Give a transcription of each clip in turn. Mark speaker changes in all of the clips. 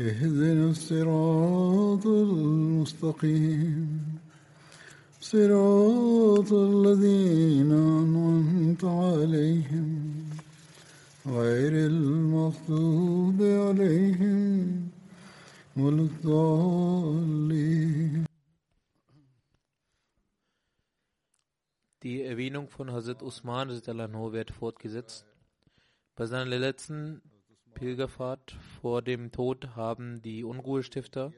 Speaker 1: اهدنا الصراط المستقيم صراط الذين أنعمت عليهم غير المغضوب عليهم ولا الضالين
Speaker 2: Die Erwähnung von Hazrat Usman Anhu wird fortgesetzt. Bei seiner letzten Pilgerfahrt vor dem Tod haben die Unruhestifter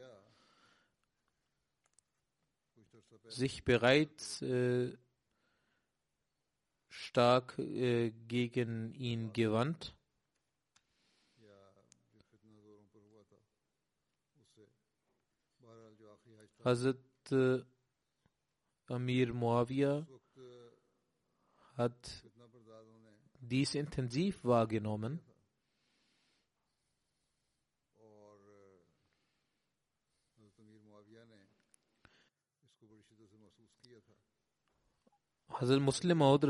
Speaker 2: sich bereits äh, stark äh, gegen ihn gewandt. Hazrat äh, Amir Muawiyah hat dies intensiv wahrgenommen. Hazrat Muslim Maud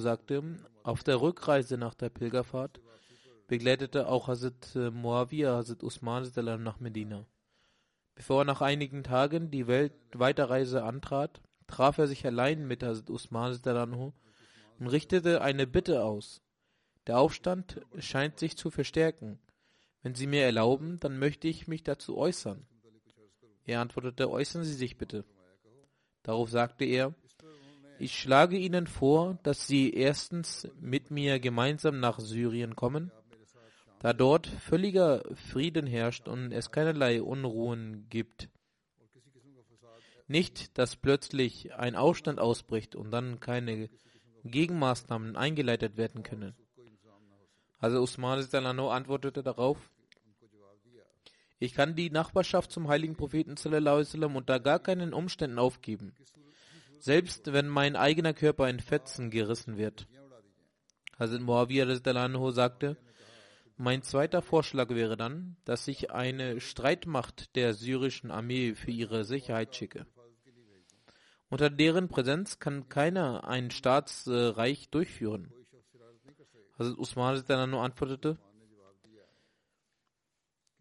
Speaker 2: sagte, auf der Rückreise nach der Pilgerfahrt begleitete auch Hazrat Muawiyah Hazrat Usman nach Medina. Bevor er nach einigen Tagen die Welt Weiterreise antrat, traf er sich allein mit Hazrat Usman und richtete eine Bitte aus. Der Aufstand scheint sich zu verstärken. Wenn Sie mir erlauben, dann möchte ich mich dazu äußern. Er antwortete, äußern Sie sich bitte. Darauf sagte er, ich schlage Ihnen vor, dass Sie erstens mit mir gemeinsam nach Syrien kommen, da dort völliger Frieden herrscht und es keinerlei Unruhen gibt. Nicht, dass plötzlich ein Aufstand ausbricht und dann keine Gegenmaßnahmen eingeleitet werden können. Also Usman antwortete darauf, ich kann die Nachbarschaft zum heiligen Propheten unter gar keinen Umständen aufgeben selbst wenn mein eigener Körper in Fetzen gerissen wird. Hazrat Muawiyah sagte, mein zweiter Vorschlag wäre dann, dass ich eine Streitmacht der syrischen Armee für ihre Sicherheit schicke. Unter deren Präsenz kann keiner ein Staatsreich durchführen. Hazrat Usman antwortete,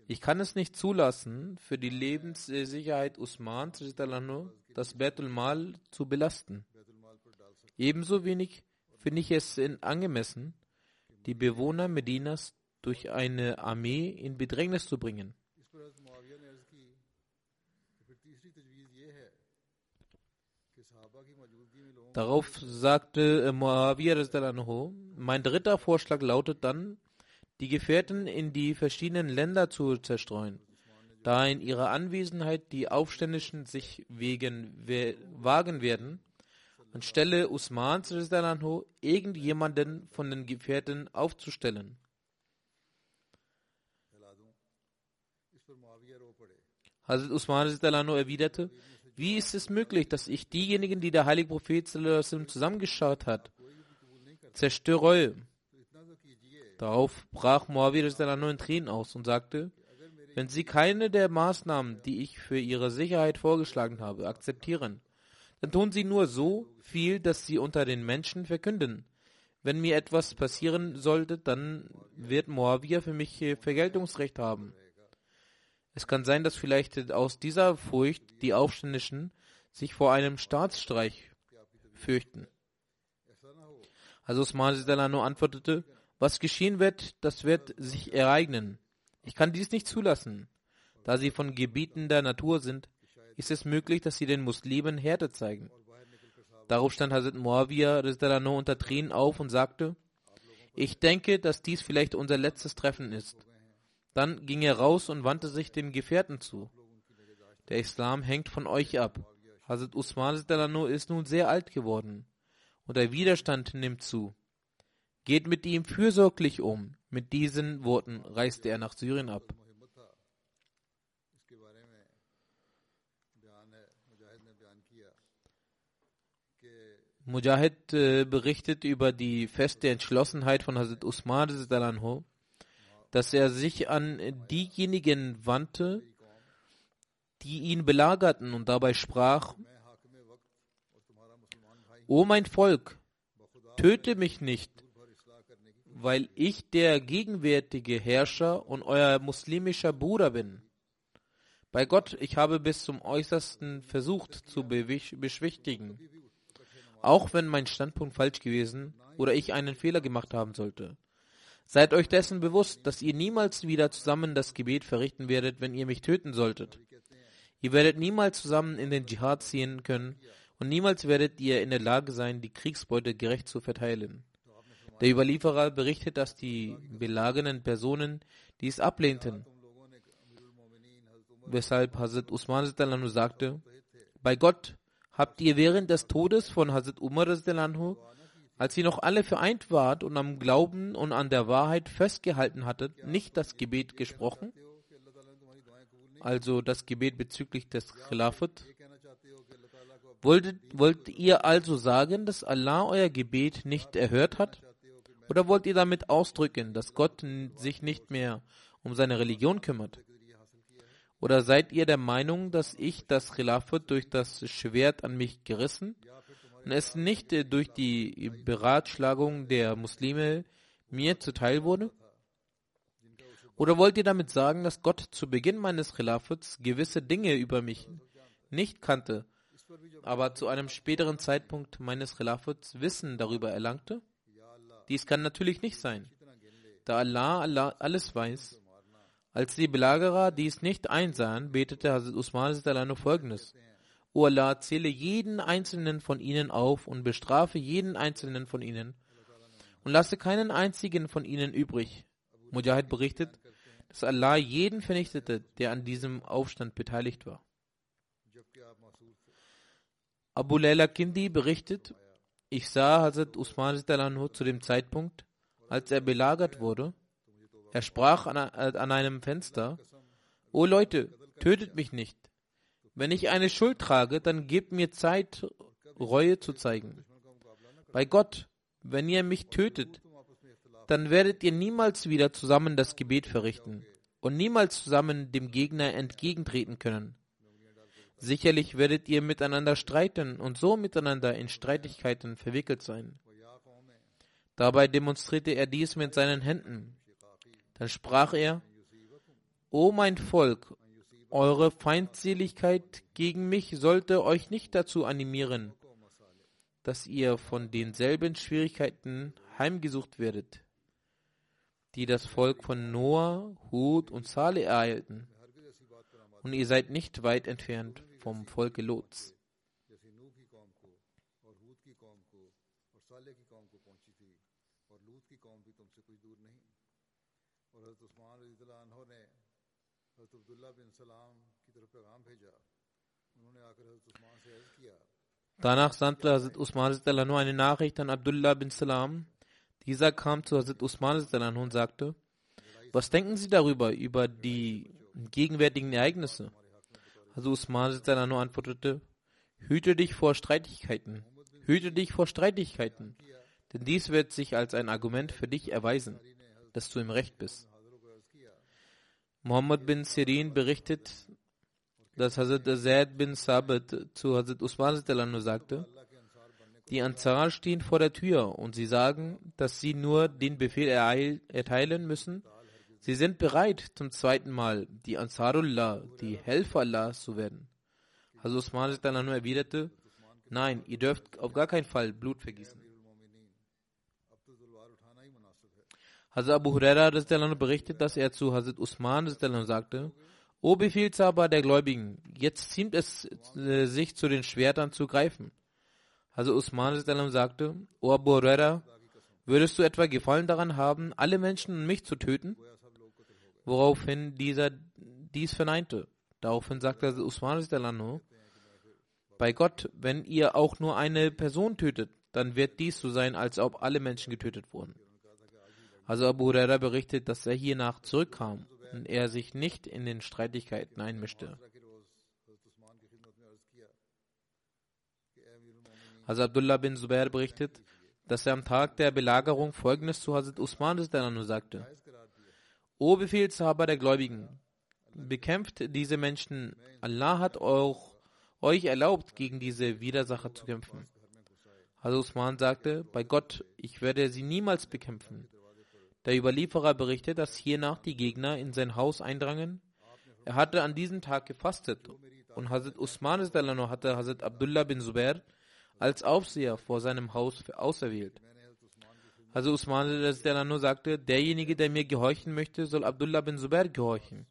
Speaker 2: ich kann es nicht zulassen, für die Lebenssicherheit Usmans das Betul Mal zu belasten. Ebenso wenig finde ich es angemessen, die Bewohner Medinas durch eine Armee in Bedrängnis zu bringen. Darauf sagte Muawiyah mein dritter Vorschlag lautet dann, die Gefährten in die verschiedenen Länder zu zerstreuen da in ihrer Anwesenheit die Aufständischen sich wegen wagen werden, anstelle Usmans irgendjemanden von den Gefährten aufzustellen. Hazrat Usman erwiderte, wie ist es möglich, dass ich diejenigen, die der heilige Prophet zusammengeschaut hat, zerstöre? Darauf brach Muawiyah in Tränen aus und sagte, wenn Sie keine der Maßnahmen, die ich für Ihre Sicherheit vorgeschlagen habe, akzeptieren, dann tun Sie nur so viel, dass Sie unter den Menschen verkünden. Wenn mir etwas passieren sollte, dann wird Moawir für mich Vergeltungsrecht haben. Es kann sein, dass vielleicht aus dieser Furcht die Aufständischen sich vor einem Staatsstreich fürchten. Also Usman antwortete, was geschehen wird, das wird sich ereignen. Ich kann dies nicht zulassen. da sie von gebietender Natur sind, ist es möglich, dass sie den Muslimen Härte zeigen. Darauf stand Hazrat Muawiyah unter Tränen auf und sagte, ich denke, dass dies vielleicht unser letztes Treffen ist. Dann ging er raus und wandte sich dem Gefährten zu. Der Islam hängt von euch ab. Hazrat Usman ist nun sehr alt geworden und der Widerstand nimmt zu. Geht mit ihm fürsorglich um. Mit diesen Worten reiste er nach Syrien ab. Mujahid äh, berichtet über die feste Entschlossenheit von Hazrat Usman, dass er sich an diejenigen wandte, die ihn belagerten und dabei sprach, O mein Volk, töte mich nicht, weil ich der gegenwärtige Herrscher und euer muslimischer Bruder bin. Bei Gott, ich habe bis zum Äußersten versucht zu beschwichtigen, auch wenn mein Standpunkt falsch gewesen oder ich einen Fehler gemacht haben sollte. Seid euch dessen bewusst, dass ihr niemals wieder zusammen das Gebet verrichten werdet, wenn ihr mich töten solltet. Ihr werdet niemals zusammen in den Dschihad ziehen können und niemals werdet ihr in der Lage sein, die Kriegsbeute gerecht zu verteilen. Der Überlieferer berichtet, dass die belagenen Personen dies ablehnten, weshalb Hazrat Usman sagte, bei Gott habt ihr während des Todes von Hazrat Umar als ihr noch alle vereint wart und am Glauben und an der Wahrheit festgehalten hattet, nicht das Gebet gesprochen, also das Gebet bezüglich des Khilafat. Wolltet, wollt ihr also sagen, dass Allah euer Gebet nicht erhört hat? Oder wollt ihr damit ausdrücken, dass Gott sich nicht mehr um seine Religion kümmert? Oder seid ihr der Meinung, dass ich das Khilafat durch das Schwert an mich gerissen und es nicht durch die Beratschlagung der Muslime mir zuteil wurde? Oder wollt ihr damit sagen, dass Gott zu Beginn meines Khilafats gewisse Dinge über mich nicht kannte, aber zu einem späteren Zeitpunkt meines Khilafats Wissen darüber erlangte? Dies kann natürlich nicht sein, da Allah, Allah alles weiß. Als die Belagerer dies nicht einsahen, betete Hazrat Usman folgendes. O Allah, zähle jeden einzelnen von ihnen auf und bestrafe jeden einzelnen von ihnen und lasse keinen einzigen von ihnen übrig. Mujahid berichtet, dass Allah jeden vernichtete, der an diesem Aufstand beteiligt war. Abu Layla Kindi berichtet, ich sah Hazrat Usman zu dem Zeitpunkt, als er belagert wurde. Er sprach an, an einem Fenster, O Leute, tötet mich nicht. Wenn ich eine Schuld trage, dann gebt mir Zeit, Reue zu zeigen. Bei Gott, wenn ihr mich tötet, dann werdet ihr niemals wieder zusammen das Gebet verrichten und niemals zusammen dem Gegner entgegentreten können. Sicherlich werdet ihr miteinander streiten und so miteinander in Streitigkeiten verwickelt sein. Dabei demonstrierte er dies mit seinen Händen. Dann sprach er, O mein Volk, eure Feindseligkeit gegen mich sollte euch nicht dazu animieren, dass ihr von denselben Schwierigkeiten heimgesucht werdet, die das Volk von Noah, Hud und Saleh ereilten. Und ihr seid nicht weit entfernt vom Volke Lots. Danach sandte Hazrat Usman nur eine Nachricht an Abdullah bin Salam. Dieser kam zu Hazrat Usman und sagte, was denken Sie darüber, über die gegenwärtigen Ereignisse? Also Usman nur antwortete, hüte dich vor Streitigkeiten, hüte dich vor Streitigkeiten, denn dies wird sich als ein Argument für dich erweisen, dass du im Recht bist. Muhammad bin Sirin berichtet, dass Hazrat Zaid bin Sabit zu Hazrat Usman sagte, die Ansar stehen vor der Tür und sie sagen, dass sie nur den Befehl erteilen müssen, Sie sind bereit, zum zweiten Mal die Ansarullah, die Helfer Allahs zu werden. Hazrat Usman nur erwiderte, nein, ihr dürft auf gar keinen Fall Blut vergießen. Hazrat Abu Huraira berichtet, dass er zu Hazrat Usman sagte, O Befehlshaber der Gläubigen, jetzt ziemt es äh, sich zu den Schwertern zu greifen. Also Usman sagte, O Abu Huraira, würdest du etwa Gefallen daran haben, alle Menschen und mich zu töten? Woraufhin dieser dies verneinte. Daraufhin sagte Usman bei Gott, wenn ihr auch nur eine Person tötet, dann wird dies so sein, als ob alle Menschen getötet wurden. Also Abu Huraira berichtet, dass er hiernach zurückkam und er sich nicht in den Streitigkeiten einmischte. Also Abdullah bin Zubair berichtet, dass er am Tag der Belagerung folgendes zu Hazrat Usman sagte. O Befehlshaber der Gläubigen, bekämpft diese Menschen. Allah hat auch euch erlaubt, gegen diese Widersacher zu kämpfen. Also Usman sagte, bei Gott, ich werde sie niemals bekämpfen. Der Überlieferer berichtet, dass hiernach die Gegner in sein Haus eindrangen. Er hatte an diesem Tag gefastet und Hazrat Usman hatte Hazrat Abdullah bin Zubair als Aufseher vor seinem Haus auserwählt. Also Usman sagte, derjenige, der mir gehorchen möchte, soll Abdullah bin Zubair gehorchen.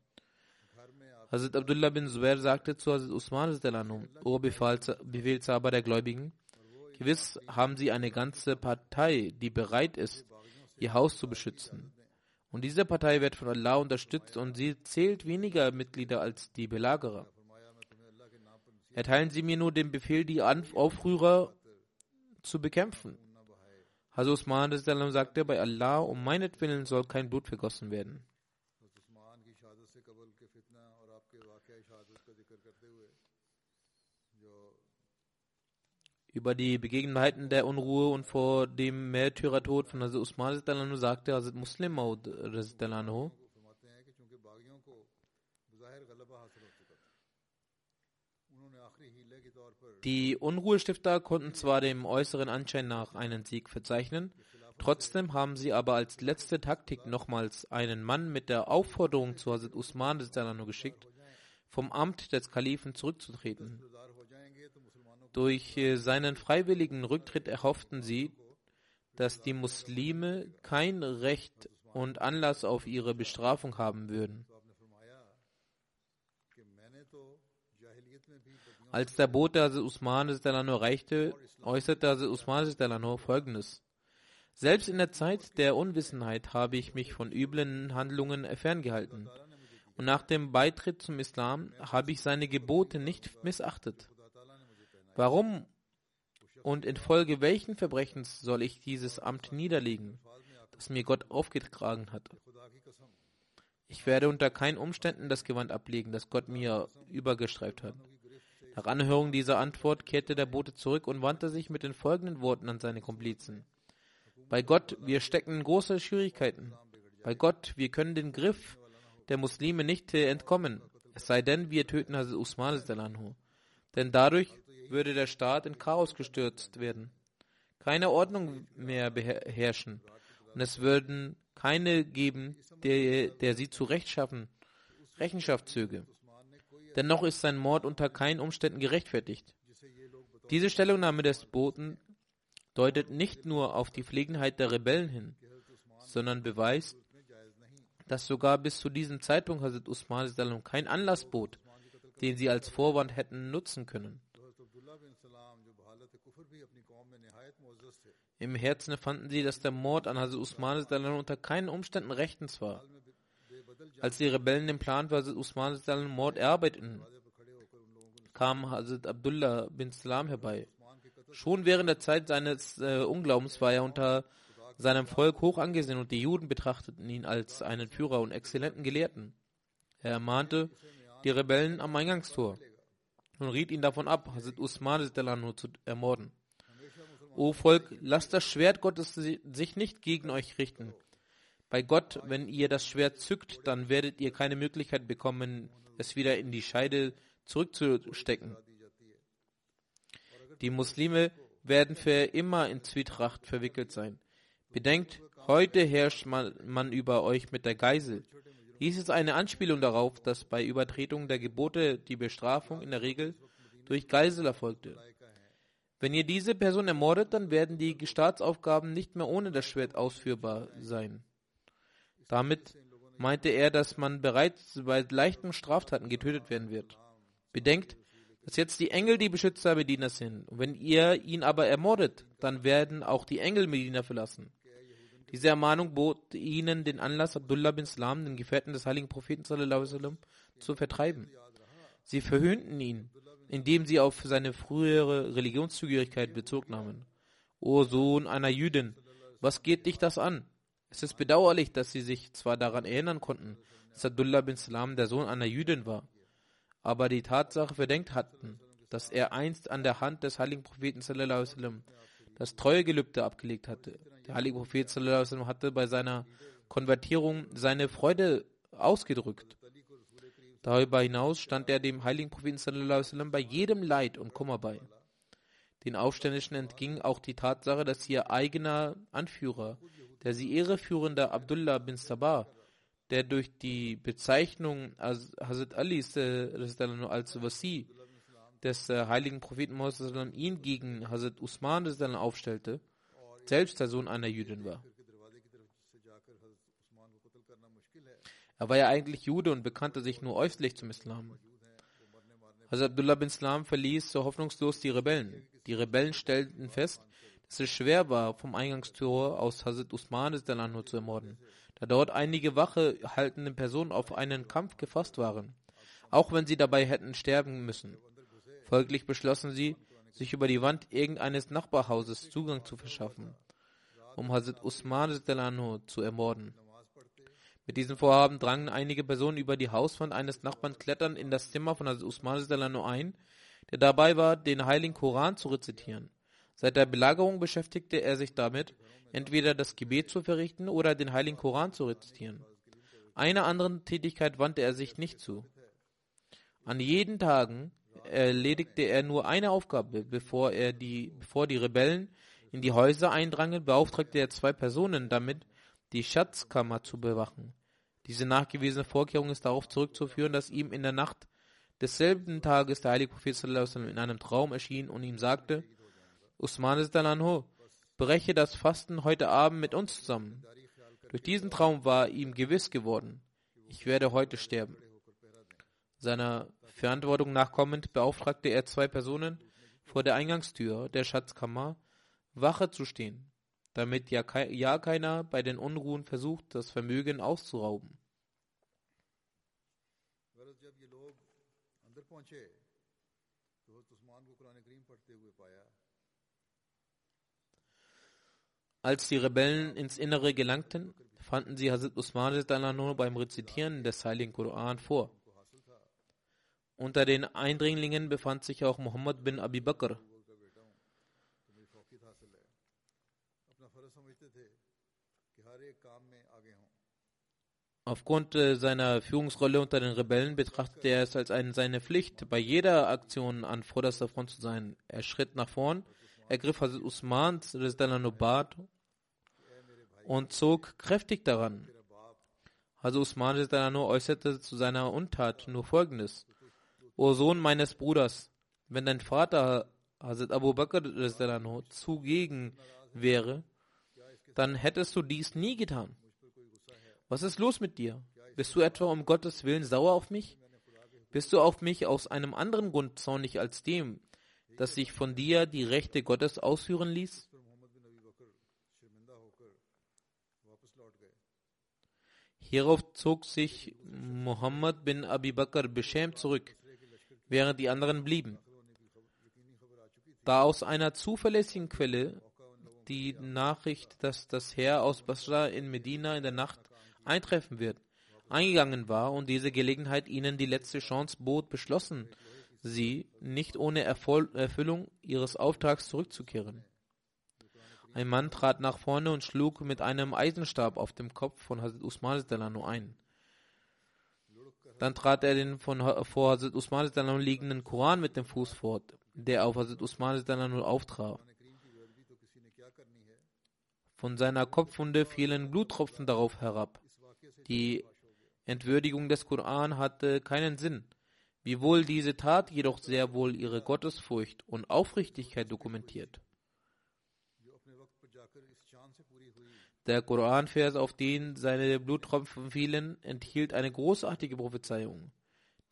Speaker 2: Hazrat Abdullah bin Zubair sagte zu Hazrat Usman, O Befehlshaber der Gläubigen, gewiss haben sie eine ganze Partei, die bereit ist, ihr Haus zu beschützen. Und diese Partei wird von Allah unterstützt und sie zählt weniger Mitglieder als die Belagerer. Erteilen Sie mir nur den Befehl, die Aufrührer zu bekämpfen. Hazrat Usman sagte, bei Allah um meinetwillen soll kein Blut vergossen werden. über die Begebenheiten der Unruhe und vor dem Märtyrertod von Hazrat Usman sagte Hazrat Muslim Maud Die Unruhestifter konnten zwar dem äußeren Anschein nach einen Sieg verzeichnen, trotzdem haben sie aber als letzte Taktik nochmals einen Mann mit der Aufforderung zu Hazrat Usman geschickt, vom Amt des Kalifen zurückzutreten. Durch äh, seinen freiwilligen Rücktritt erhofften sie, dass die Muslime kein Recht und Anlass auf ihre Bestrafung haben würden. Als der Bote Hazrat Usman erreichte, äußerte Hazrat Usman folgendes. Selbst in der Zeit der Unwissenheit habe ich mich von üblen Handlungen ferngehalten. Und nach dem Beitritt zum Islam habe ich seine Gebote nicht missachtet. Warum und infolge welchen Verbrechens soll ich dieses Amt niederlegen, das mir Gott aufgetragen hat? Ich werde unter keinen Umständen das Gewand ablegen, das Gott mir übergestreift hat. Nach Anhörung dieser Antwort kehrte der Bote zurück und wandte sich mit den folgenden Worten an seine Komplizen. Bei Gott, wir stecken in große Schwierigkeiten. Bei Gott, wir können den Griff der Muslime nicht entkommen, es sei denn, wir töten Hazrat Usman. Denn dadurch würde der Staat in Chaos gestürzt werden, keine Ordnung mehr beherrschen und es würden keine geben, der, der sie zu Rechtschaffen, Rechenschaft zöge. Dennoch ist sein Mord unter keinen Umständen gerechtfertigt. Diese Stellungnahme des Boten deutet nicht nur auf die Pflegenheit der Rebellen hin, sondern beweist, dass sogar bis zu diesem Zeitpunkt Hazrat Usman kein Anlass bot, den sie als Vorwand hätten nutzen können. Im Herzen fanden sie, dass der Mord an Hazrat Usman unter keinen Umständen rechtens war. Als die Rebellen den Plan für Hazrat Usman Mord erarbeiteten, kam Hazrat Abdullah bin Salam herbei. Schon während der Zeit seines äh, Unglaubens war er unter seinem Volk hoch angesehen und die Juden betrachteten ihn als einen Führer und exzellenten Gelehrten. Er ermahnte die Rebellen am Eingangstor und riet ihn davon ab, Hazrat Usman zu ermorden. O Volk, lasst das Schwert Gottes sich nicht gegen euch richten. Bei Gott, wenn ihr das Schwert zückt, dann werdet ihr keine Möglichkeit bekommen, es wieder in die Scheide zurückzustecken. Die Muslime werden für immer in Zwietracht verwickelt sein. Bedenkt, heute herrscht man, über euch mit der Geisel. Dies ist eine Anspielung darauf, dass bei Übertretung der Gebote die Bestrafung in der Regel durch Geisel erfolgte. Wenn ihr diese Person ermordet, dann werden die Staatsaufgaben nicht mehr ohne das Schwert ausführbar sein. Damit meinte er, dass man bereits bei leichten Straftaten getötet werden wird. Bedenkt, dass jetzt die Engel die Beschützer Medinas sind. Und wenn ihr ihn aber ermordet, dann werden auch die Engel Medina verlassen. Diese Ermahnung bot ihnen den Anlass, Abdullah bin Salam, den Gefährten des heiligen Propheten, sallam, zu vertreiben. Sie verhöhnten ihn, indem sie auf seine frühere Religionszugehörigkeit Bezug nahmen. O Sohn einer Jüdin, was geht dich das an? Es ist bedauerlich, dass sie sich zwar daran erinnern konnten, dass Abdullah bin Salam der Sohn einer Jüdin war, aber die Tatsache verdenkt hatten, dass er einst an der Hand des heiligen Propheten sallam, das Treuegelübde abgelegt hatte. Der heilige Prophet sallam, hatte bei seiner Konvertierung seine Freude ausgedrückt. Darüber hinaus stand er dem heiligen Propheten sallam, bei jedem Leid und Kummer bei. Den Aufständischen entging auch die Tatsache, dass ihr eigener Anführer, der sie irreführende Abdullah bin Sabah, der durch die Bezeichnung Hazrat Ali als Wasi des äh, heiligen Propheten Muhammad ihn gegen Hazrat Usman aufstellte, selbst der Sohn einer Jüdin war. Er war ja eigentlich Jude und bekannte sich nur äußerlich zum Islam. Hazrat Abdullah bin Islam verließ so hoffnungslos die Rebellen. Die Rebellen stellten fest, dass es schwer war, vom Eingangstor aus Hazrat Usman zu ermorden da dort einige Wache haltende Personen auf einen Kampf gefasst waren, auch wenn sie dabei hätten sterben müssen. Folglich beschlossen sie, sich über die Wand irgendeines Nachbarhauses Zugang zu verschaffen, um Hazrat Usman zu ermorden. Mit diesem Vorhaben drangen einige Personen über die Hauswand eines Nachbarn klettern in das Zimmer von Hazrat Usman ein, der dabei war, den heiligen Koran zu rezitieren. Seit der Belagerung beschäftigte er sich damit, entweder das Gebet zu verrichten oder den heiligen Koran zu rezitieren. Einer anderen Tätigkeit wandte er sich nicht zu. An jeden Tagen erledigte er nur eine Aufgabe, bevor er die, bevor die Rebellen in die Häuser eindrangen, beauftragte er zwei Personen damit, die Schatzkammer zu bewachen. Diese nachgewiesene Vorkehrung ist darauf zurückzuführen, dass ihm in der Nacht desselben Tages der heilige Prophet in einem Traum erschien und ihm sagte, Usman Anho, breche das Fasten heute Abend mit uns zusammen. Durch diesen Traum war ihm gewiss geworden, ich werde heute sterben. Seiner Verantwortung nachkommend beauftragte er zwei Personen, vor der Eingangstür der Schatzkammer Wache zu stehen, damit ja, ja keiner bei den Unruhen versucht, das Vermögen auszurauben. Als die Rebellen ins Innere gelangten, fanden sie Hazrat Usman beim Rezitieren des Heiligen Koran vor. Unter den Eindringlingen befand sich auch Muhammad bin Abi Bakr. Aufgrund äh, seiner Führungsrolle unter den Rebellen betrachtete er es als eine, seine Pflicht, bei jeder Aktion an vorderster Front zu sein. Er schritt nach vorn ergriff Hazrat Usman Bart und zog kräftig daran. Hazrat Usman äußerte zu seiner Untat nur folgendes: O Sohn meines Bruders, wenn dein Vater Hazrat Abu Bakr zugegen wäre, dann hättest du dies nie getan. Was ist los mit dir? Bist du etwa um Gottes Willen sauer auf mich? Bist du auf mich aus einem anderen Grund zornig als dem, dass sich von dir die Rechte Gottes ausführen ließ? Hierauf zog sich Muhammad bin Abi Bakr beschämt zurück, während die anderen blieben. Da aus einer zuverlässigen Quelle die Nachricht, dass das Heer aus Basra in Medina in der Nacht eintreffen wird, eingegangen war und diese Gelegenheit ihnen die letzte Chance bot, beschlossen sie, nicht ohne Erfol Erfüllung ihres Auftrags zurückzukehren. Ein Mann trat nach vorne und schlug mit einem Eisenstab auf dem Kopf von Hazrat Usman Delano ein. Dann trat er den von, vor Hazrat Usman Delano liegenden Koran mit dem Fuß fort, der auf Hazrat Usman Delano auftraf. Von seiner Kopfwunde fielen Bluttropfen darauf herab. Die Entwürdigung des Koran hatte keinen Sinn. Wiewohl diese Tat jedoch sehr wohl ihre Gottesfurcht und Aufrichtigkeit dokumentiert. Der Koranvers, auf den seine Bluttropfen fielen, enthielt eine großartige Prophezeiung,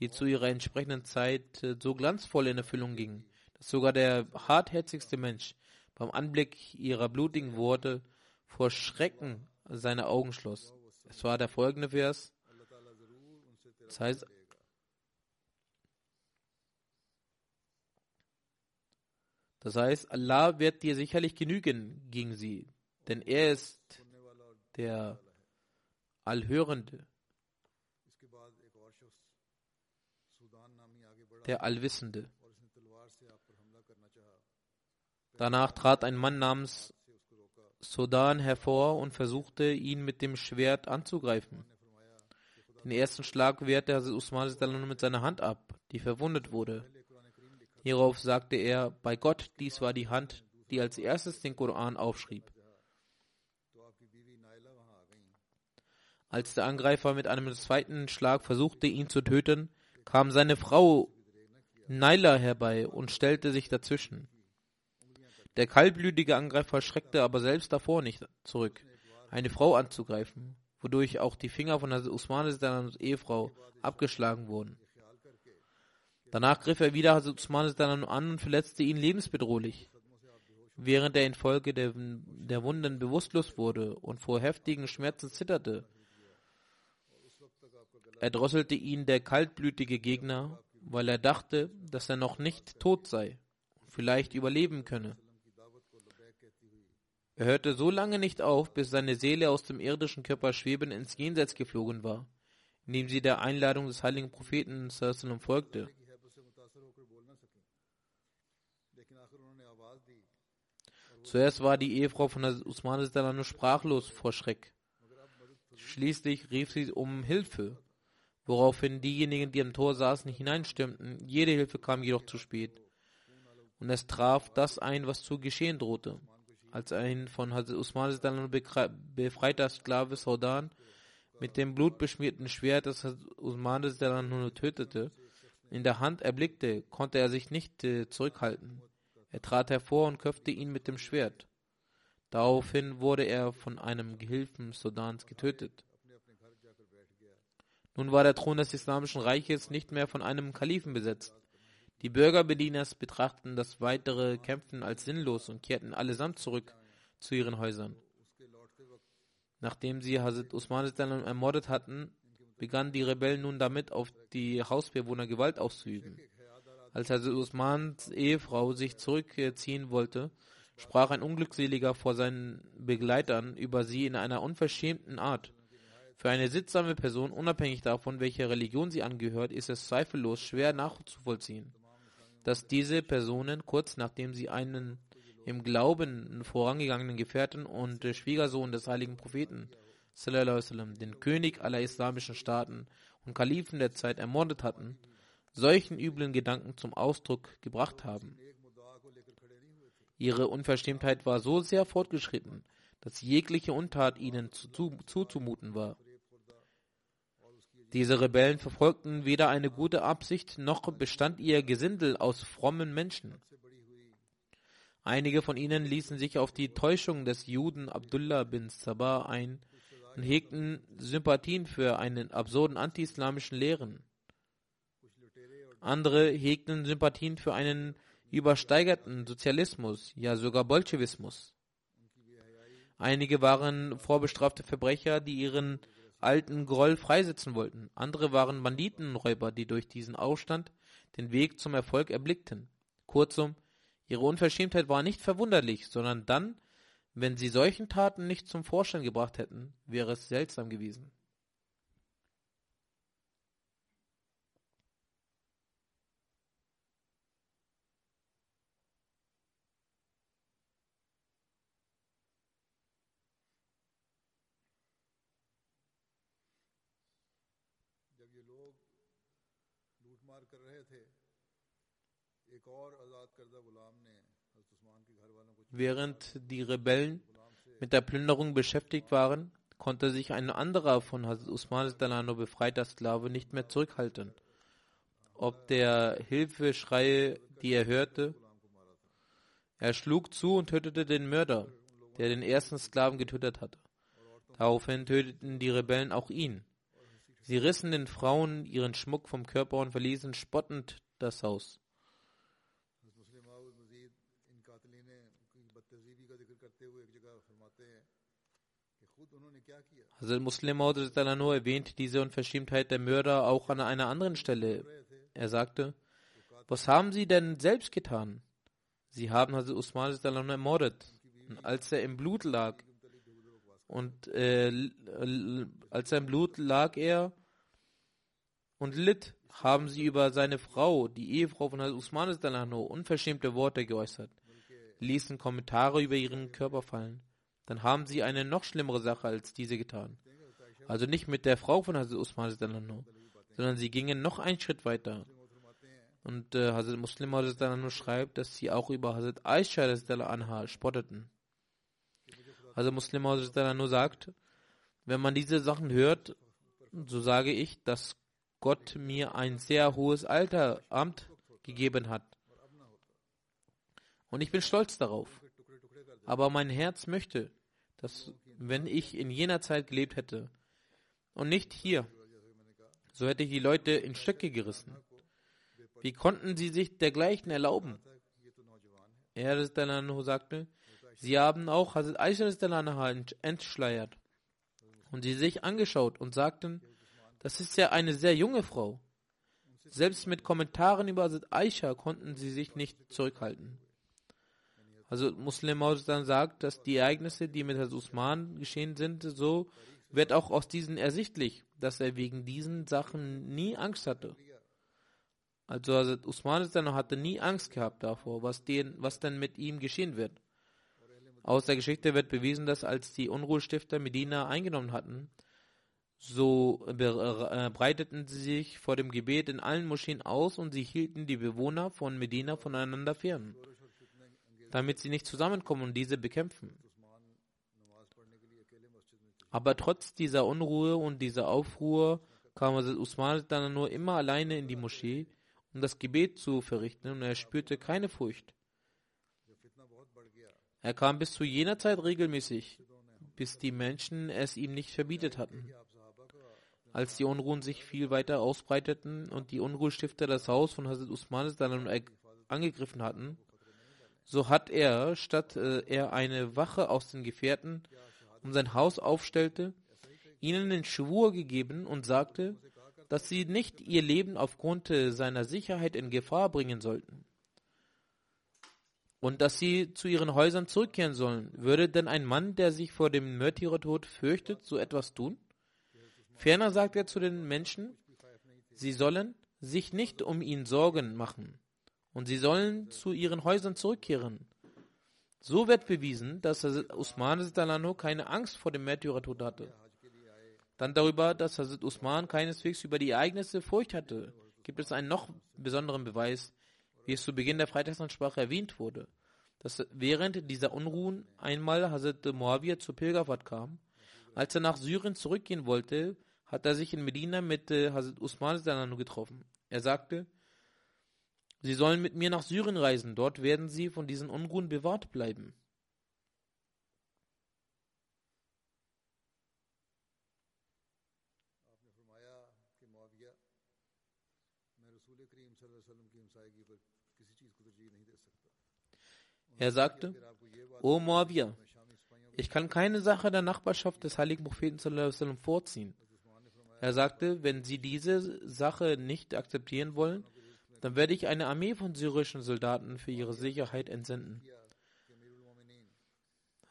Speaker 2: die zu ihrer entsprechenden Zeit äh, so glanzvoll in Erfüllung ging, dass sogar der hartherzigste Mensch beim Anblick ihrer blutigen Worte vor Schrecken seine Augen schloss. Es war der folgende Vers. Das heißt, das heißt, Allah wird dir sicherlich genügen gegen sie, denn er ist der Allhörende, der Allwissende. Danach trat ein Mann namens Sudan hervor und versuchte, ihn mit dem Schwert anzugreifen. Den ersten Schlag wehrte Hazrat Usman mit seiner Hand ab, die verwundet wurde. Hierauf sagte er, bei Gott, dies war die Hand, die als erstes den Koran aufschrieb. Als der Angreifer mit einem zweiten Schlag versuchte, ihn zu töten, kam seine Frau Naila herbei und stellte sich dazwischen. Der kaltblütige Angreifer schreckte aber selbst davor nicht zurück, eine Frau anzugreifen, wodurch auch die Finger von Usman Ehefrau abgeschlagen wurden. Danach griff er wieder Usman an und verletzte ihn lebensbedrohlich. Während er infolge der, der Wunden bewusstlos wurde und vor heftigen Schmerzen zitterte, erdrosselte ihn der kaltblütige Gegner, weil er dachte, dass er noch nicht tot sei und vielleicht überleben könne. Er hörte so lange nicht auf, bis seine Seele aus dem irdischen Körper schwebend ins Jenseits geflogen war, indem sie der Einladung des heiligen Propheten folgte. Zuerst war die Ehefrau von Usman sprachlos vor Schreck. Schließlich rief sie um Hilfe, woraufhin diejenigen, die am Tor saßen, hineinstürmten. Jede Hilfe kam jedoch zu spät. Und es traf das ein, was zu geschehen drohte als ein von Usman befreiter Sklave Saudan mit dem blutbeschmierten Schwert, das Usman tötete, in der Hand erblickte, konnte er sich nicht äh, zurückhalten. Er trat hervor und köpfte ihn mit dem Schwert. Daraufhin wurde er von einem Gehilfen Sudans getötet. Nun war der Thron des Islamischen Reiches nicht mehr von einem Kalifen besetzt. Die Bürger betrachteten das weitere Kämpfen als sinnlos und kehrten allesamt zurück zu ihren Häusern. Nachdem sie Hazrat Usman ermordet hatten, begannen die Rebellen nun damit, auf die Hausbewohner Gewalt auszuüben. Als Hazrat Usmans Ehefrau sich zurückziehen wollte, sprach ein Unglückseliger vor seinen Begleitern über sie in einer unverschämten Art. Für eine sittsame Person, unabhängig davon, welcher Religion sie angehört, ist es zweifellos schwer nachzuvollziehen dass diese Personen kurz nachdem sie einen im Glauben vorangegangenen Gefährten und Schwiegersohn des heiligen Propheten, den König aller islamischen Staaten und Kalifen der Zeit ermordet hatten, solchen üblen Gedanken zum Ausdruck gebracht haben. Ihre Unverschämtheit war so sehr fortgeschritten, dass jegliche Untat ihnen zuzumuten war. Diese Rebellen verfolgten weder eine gute Absicht, noch bestand ihr Gesindel aus frommen Menschen. Einige von ihnen ließen sich auf die Täuschung des Juden Abdullah bin Sabah ein und hegten Sympathien für einen absurden anti-islamischen Lehren. Andere hegten Sympathien für einen übersteigerten Sozialismus, ja sogar Bolschewismus. Einige waren vorbestrafte Verbrecher, die ihren alten Groll freisetzen wollten. Andere waren Banditenräuber, die durch diesen Aufstand den Weg zum Erfolg erblickten. Kurzum, ihre Unverschämtheit war nicht verwunderlich, sondern dann, wenn sie solchen Taten nicht zum Vorschein gebracht hätten, wäre es seltsam gewesen. Während die Rebellen mit der Plünderung beschäftigt waren, konnte sich ein anderer von Hazrat Usman Dalano befreiter Sklave nicht mehr zurückhalten. Ob der Hilfeschreie, die er hörte, er schlug zu und tötete den Mörder, der den ersten Sklaven getötet hatte. Daraufhin töteten die Rebellen auch ihn. Sie rissen den Frauen ihren Schmuck vom Körper und verließen spottend das Haus. Hazrat Muslim Maud erwähnt diese Unverschämtheit der Mörder auch an einer anderen Stelle. Er sagte, was haben sie denn selbst getan? Sie haben Hazrat Usman ermordet. Und als er im Blut lag, und äh, als er im Blut lag er und litt, haben sie über seine Frau, die Ehefrau von Hazrat Usman unverschämte Worte geäußert, ließen Kommentare über ihren Körper fallen dann haben sie eine noch schlimmere Sache als diese getan. Also nicht mit der Frau von Hazrat Usman, sondern sie gingen noch einen Schritt weiter. Und äh, Hazrat Muslim schreibt, dass sie auch über Hazrat Aisha anha spotteten. Hazrat Muslim sagt, wenn man diese Sachen hört, so sage ich, dass Gott mir ein sehr hohes Alter, Amt gegeben hat. Und ich bin stolz darauf. Aber mein Herz möchte, dass wenn ich in jener Zeit gelebt hätte und nicht hier, so hätte ich die Leute in Stücke gerissen. Wie konnten sie sich dergleichen erlauben? Er sagte, sie haben auch Hazrat Aisha entschleiert und sie sich angeschaut und sagten, das ist ja eine sehr junge Frau. Selbst mit Kommentaren über Hazrat Aisha konnten sie sich nicht zurückhalten. Also Muslim dann sagt, dass die Ereignisse, die mit Herrn Usman geschehen sind, so wird auch aus diesen ersichtlich, dass er wegen diesen Sachen nie Angst hatte. Also Hazrat Usman dann hatte nie Angst gehabt davor, was, den, was denn mit ihm geschehen wird. Aus der Geschichte wird bewiesen, dass als die Unruhestifter Medina eingenommen hatten, so äh, breiteten sie sich vor dem Gebet in allen Moscheen aus und sie hielten die Bewohner von Medina voneinander fern damit sie nicht zusammenkommen und diese bekämpfen. Aber trotz dieser Unruhe und dieser Aufruhr kam Usman dann nur immer alleine in die Moschee, um das Gebet zu verrichten, und er spürte keine Furcht. Er kam bis zu jener Zeit regelmäßig, bis die Menschen es ihm nicht verbietet hatten. Als die Unruhen sich viel weiter ausbreiteten und die Unruhestifter das Haus von Hazrat Usman dann angegriffen hatten, so hat er, statt äh, er eine Wache aus den Gefährten um sein Haus aufstellte, ihnen den Schwur gegeben und sagte, dass sie nicht ihr Leben aufgrund äh, seiner Sicherheit in Gefahr bringen sollten und dass sie zu ihren Häusern zurückkehren sollen. Würde denn ein Mann, der sich vor dem Märtyrertod fürchtet, so etwas tun? Ferner sagt er zu den Menschen, sie sollen sich nicht um ihn Sorgen machen und sie sollen zu ihren Häusern zurückkehren. So wird bewiesen, dass Hazrat Usman keine Angst vor dem Märtyrertod hatte. Dann darüber, dass Hazrat Usman keineswegs über die Ereignisse Furcht hatte, gibt es einen noch besonderen Beweis, wie es zu Beginn der Freitagsansprache erwähnt wurde, dass während dieser Unruhen einmal Hazrat Muawiyah zur Pilgerfahrt kam. Als er nach Syrien zurückgehen wollte, hat er sich in Medina mit äh, Hazrat Usman getroffen. Er sagte, Sie sollen mit mir nach Syrien reisen, dort werden sie von diesen Unruhen bewahrt bleiben. Er sagte, O Moabia, ich kann keine Sache der Nachbarschaft des heiligen Propheten vorziehen. Er sagte, wenn Sie diese Sache nicht akzeptieren wollen, dann werde ich eine Armee von syrischen Soldaten für ihre Sicherheit entsenden.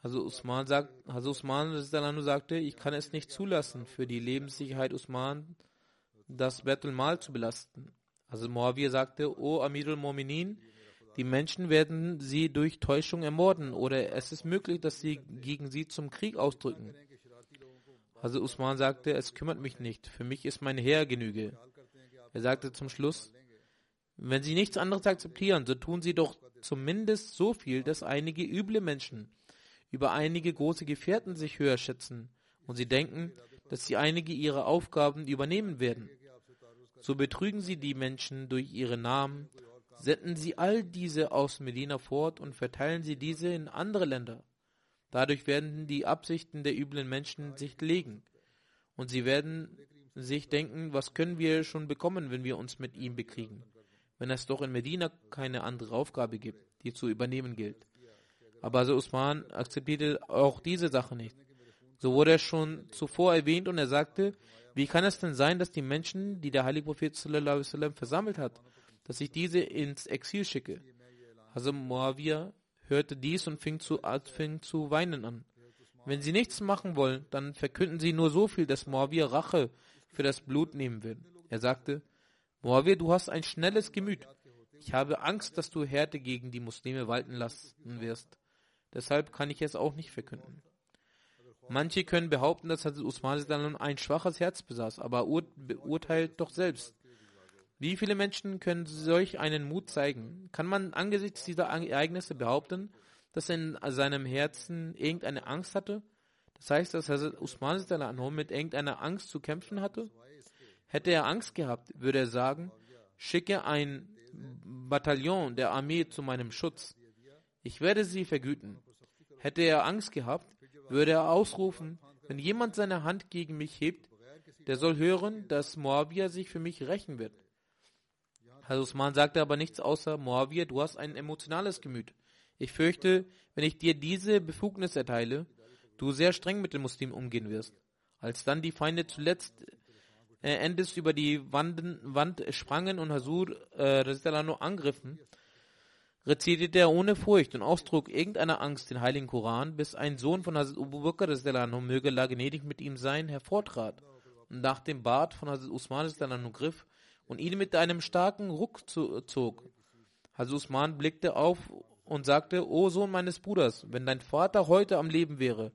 Speaker 2: Also Usman sagt, also Usman sagte, ich kann es nicht zulassen, für die Lebenssicherheit Usman das Bettel Mal zu belasten. Also Moawir sagte, O Amirul Mominin, die Menschen werden sie durch Täuschung ermorden oder es ist möglich, dass sie gegen sie zum Krieg ausdrücken. Also Usman sagte, es kümmert mich nicht, für mich ist mein Herr Genüge. Er sagte zum Schluss, wenn sie nichts anderes akzeptieren, so tun sie doch zumindest so viel, dass einige üble Menschen über einige große Gefährten sich höher schätzen und sie denken, dass sie einige ihrer Aufgaben übernehmen werden. So betrügen sie die Menschen durch ihre Namen, senden sie all diese aus Medina fort und verteilen sie diese in andere Länder. Dadurch werden die Absichten der üblen Menschen sich legen. Und sie werden sich denken, was können wir schon bekommen, wenn wir uns mit ihm bekriegen, wenn es doch in Medina keine andere Aufgabe gibt, die zu übernehmen gilt. Aber also Usman akzeptierte auch diese Sache nicht. So wurde er schon zuvor erwähnt und er sagte, wie kann es denn sein, dass die Menschen, die der heilige Prophet sallam, versammelt hat, dass ich diese ins Exil schicke? Also Muawiyah hörte dies und fing zu, fing zu weinen an. Wenn sie nichts machen wollen, dann verkünden sie nur so viel, dass Muawiyah Rache für das Blut nehmen will. Er sagte, Muawiyah, du hast ein schnelles Gemüt. Ich habe Angst, dass du Härte gegen die Muslime walten lassen wirst. Deshalb kann ich es auch nicht verkünden. Manche können behaupten, dass Hazrat Usman ein schwaches Herz besaß, aber ur beurteilt doch selbst. Wie viele Menschen können solch einen Mut zeigen? Kann man angesichts dieser Ereignisse behaupten, dass er in seinem Herzen irgendeine Angst hatte? Das heißt, dass Hazrat Usman mit irgendeiner Angst zu kämpfen hatte? Hätte er Angst gehabt, würde er sagen, schicke ein Bataillon der Armee zu meinem Schutz. Ich werde sie vergüten. Hätte er Angst gehabt, würde er ausrufen, wenn jemand seine Hand gegen mich hebt, der soll hören, dass Moabia sich für mich rächen wird. Herr Usman sagte aber nichts außer, Moabia, du hast ein emotionales Gemüt. Ich fürchte, wenn ich dir diese Befugnis erteile, du sehr streng mit den Muslimen umgehen wirst. Als dann die Feinde zuletzt äh, endes über die Wanden, Wand sprangen und Hasur äh, angriffen, rezitierte er ohne Furcht und Ausdruck irgendeiner Angst den heiligen Koran, bis ein Sohn von Hazrat Abu Bakr, möge Allah gnädig mit ihm sein, hervortrat und nach dem Bart von Hazrat Usman griff und ihn mit einem starken Ruck zog. Hazrat Usman blickte auf und sagte, O Sohn meines Bruders, wenn dein Vater heute am Leben wäre,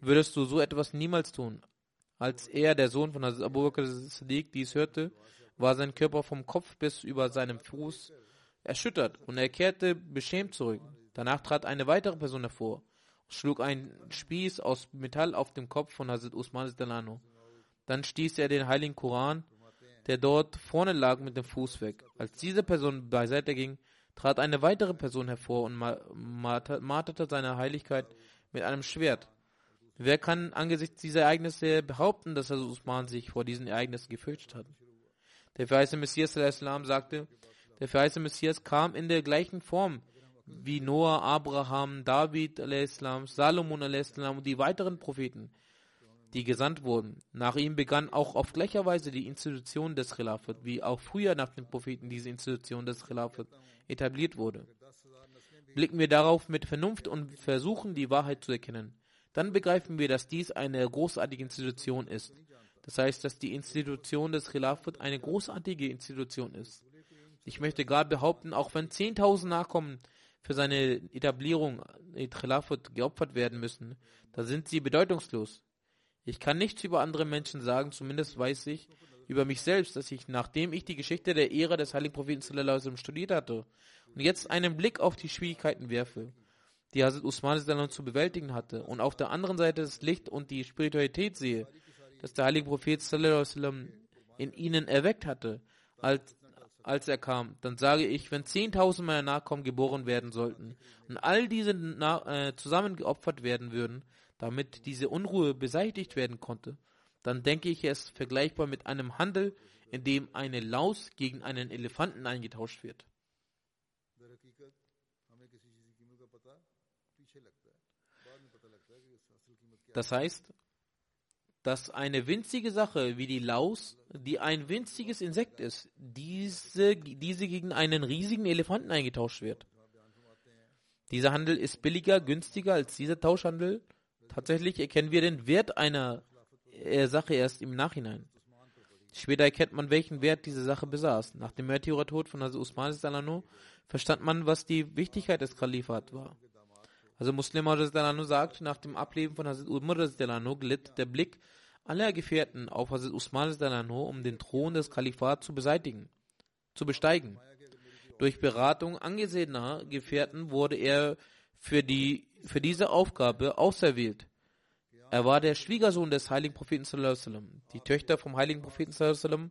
Speaker 2: würdest du so etwas niemals tun. Als er, der Sohn von Abu Bakr Siddiq, dies hörte, war sein Körper vom Kopf bis über seinem Fuß erschüttert und er kehrte beschämt zurück. Danach trat eine weitere Person hervor, schlug einen Spieß aus Metall auf den Kopf von Hazrat Usman Delano. Dann stieß er den heiligen Koran, der dort vorne lag, mit dem Fuß weg. Als diese Person beiseite ging, trat eine weitere Person hervor und marterte seine Heiligkeit mit einem Schwert. Wer kann angesichts dieser Ereignisse behaupten, dass Hazrat Usman sich vor diesen Ereignissen gefürchtet hat? Der verheißte Messias sagte, der verheißte Messias kam in der gleichen Form wie Noah, Abraham, David Salomon und die weiteren Propheten, die gesandt wurden. Nach ihm begann auch auf gleicher Weise die Institution des Khilafat, wie auch früher nach den Propheten diese Institution des Khilafat etabliert wurde. Blicken wir darauf mit Vernunft und versuchen die Wahrheit zu erkennen, dann begreifen wir, dass dies eine großartige Institution ist. Das heißt, dass die Institution des Khilafat eine großartige Institution ist. Ich möchte gerade behaupten, auch wenn 10.000 Nachkommen für seine Etablierung in Khilafat geopfert werden müssen, da sind sie bedeutungslos. Ich kann nichts über andere Menschen sagen, zumindest weiß ich über mich selbst, dass ich, nachdem ich die Geschichte der Ära des heiligen Propheten sallam, studiert hatte und jetzt einen Blick auf die Schwierigkeiten werfe, die Hazrat Usman zu bewältigen hatte und auf der anderen Seite das Licht und die Spiritualität sehe, das der heilige Prophet sallam, in ihnen erweckt hatte, als als er kam, dann sage ich, wenn 10.000 meiner Nachkommen geboren werden sollten und all diese äh, zusammen geopfert werden würden, damit diese Unruhe beseitigt werden konnte, dann denke ich es vergleichbar mit einem Handel, in dem eine Laus gegen einen Elefanten eingetauscht wird. Das heißt, dass eine winzige Sache wie die Laus, die ein winziges Insekt ist, diese, diese gegen einen riesigen Elefanten eingetauscht wird. Dieser Handel ist billiger, günstiger als dieser Tauschhandel. Tatsächlich erkennen wir den Wert einer äh, Sache erst im Nachhinein. Später erkennt man, welchen Wert diese Sache besaß. Nach dem Märtyrertod von Hazrat Usman Salano verstand man, was die Wichtigkeit des Kalifat war. Also Muslim sagt, nach dem Ableben von Hazrat Umar glitt der Blick aller Gefährten auf Hazrat Usman um den Thron des Kalifats zu beseitigen, zu besteigen. Durch Beratung angesehener Gefährten wurde er für, die, für diese Aufgabe auserwählt. Er war der Schwiegersohn des heiligen Propheten. Die Töchter vom heiligen Propheten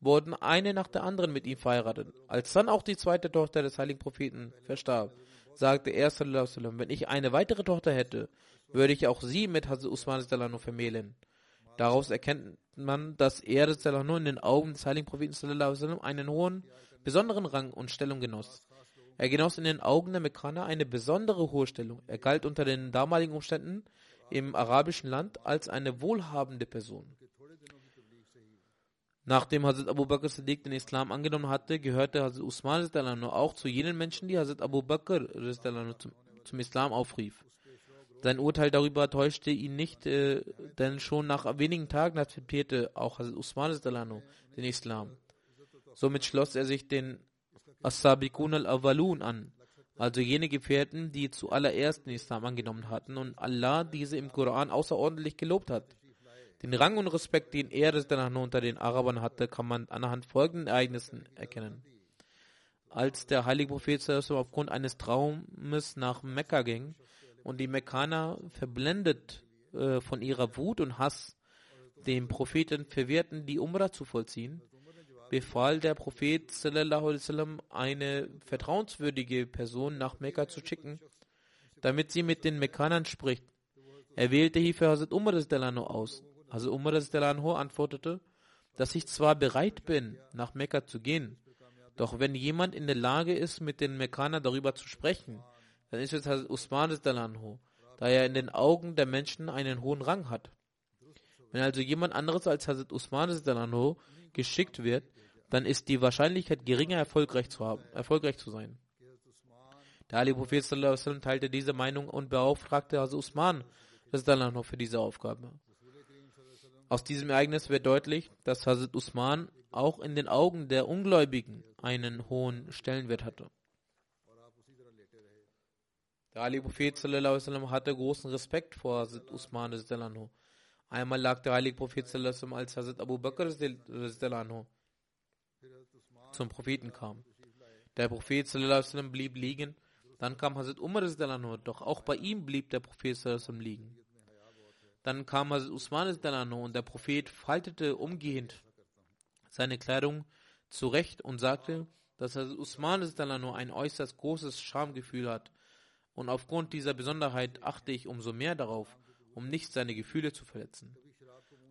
Speaker 2: wurden eine nach der anderen mit ihm verheiratet. Als dann auch die zweite Tochter des heiligen Propheten verstarb, sagte er, wenn ich eine weitere Tochter hätte, würde ich auch sie mit Hazrat Usman vermählen. Daraus erkennt man, dass er in den Augen des heiligen Propheten einen hohen, besonderen Rang und Stellung genoss. Er genoss in den Augen der Mekkaner eine besondere hohe Stellung. Er galt unter den damaligen Umständen im arabischen Land als eine wohlhabende Person. Nachdem Hazrat Abu Bakr Siddiq den Islam angenommen hatte, gehörte Hazrat Usman auch zu jenen Menschen, die Hazrat Abu Bakr zum, zum Islam aufrief. Sein Urteil darüber täuschte ihn nicht, äh, denn schon nach wenigen Tagen akzeptierte auch Hazrat Usman den Islam. Somit schloss er sich den As-Sabiqun al-Awwalun an, also jene Gefährten, die zuallererst den Islam angenommen hatten und Allah diese im Koran außerordentlich gelobt hat. Den Rang und Respekt, den er danach unter den Arabern hatte, kann man anhand folgenden Ereignissen erkennen. Als der heilige Prophet aufgrund eines Traumes nach Mekka ging und die Mekkaner verblendet äh, von ihrer Wut und Hass dem Propheten verwehrten, die Umrah zu vollziehen, befahl der Prophet sallam, eine vertrauenswürdige Person nach Mekka zu schicken, damit sie mit den Mekkanern spricht. Er wählte hierfür Hazrat Umar aus. Also Umar antwortete, dass ich zwar bereit bin, nach Mekka zu gehen, doch wenn jemand in der Lage ist, mit den Mekkanern darüber zu sprechen, dann ist es Hazrat Usman da er in den Augen der Menschen einen hohen Rang hat. Wenn also jemand anderes als Hazrat Usman geschickt wird, dann ist die Wahrscheinlichkeit geringer, erfolgreich zu, haben, erfolgreich zu sein. Der Ali Prophet teilte diese Meinung und beauftragte Hazrat Usman für diese Aufgabe. Aus diesem Ereignis wird deutlich, dass Hazrat Usman auch in den Augen der Ungläubigen einen hohen Stellenwert hatte. Der Ali Prophet hatte großen Respekt vor Hazrat Usman. Einmal lag der heilige Prophet als Hazrat Abu Bakr zum Propheten kam. Der Prophet blieb liegen, dann kam Hazrat Umar, doch auch bei ihm blieb der Prophet liegen. Dann kam Hazrat Usman und der Prophet faltete umgehend seine Kleidung zurecht und sagte, dass Hazrat Usman ein äußerst großes Schamgefühl hat. Und aufgrund dieser Besonderheit achte ich umso mehr darauf, um nicht seine Gefühle zu verletzen.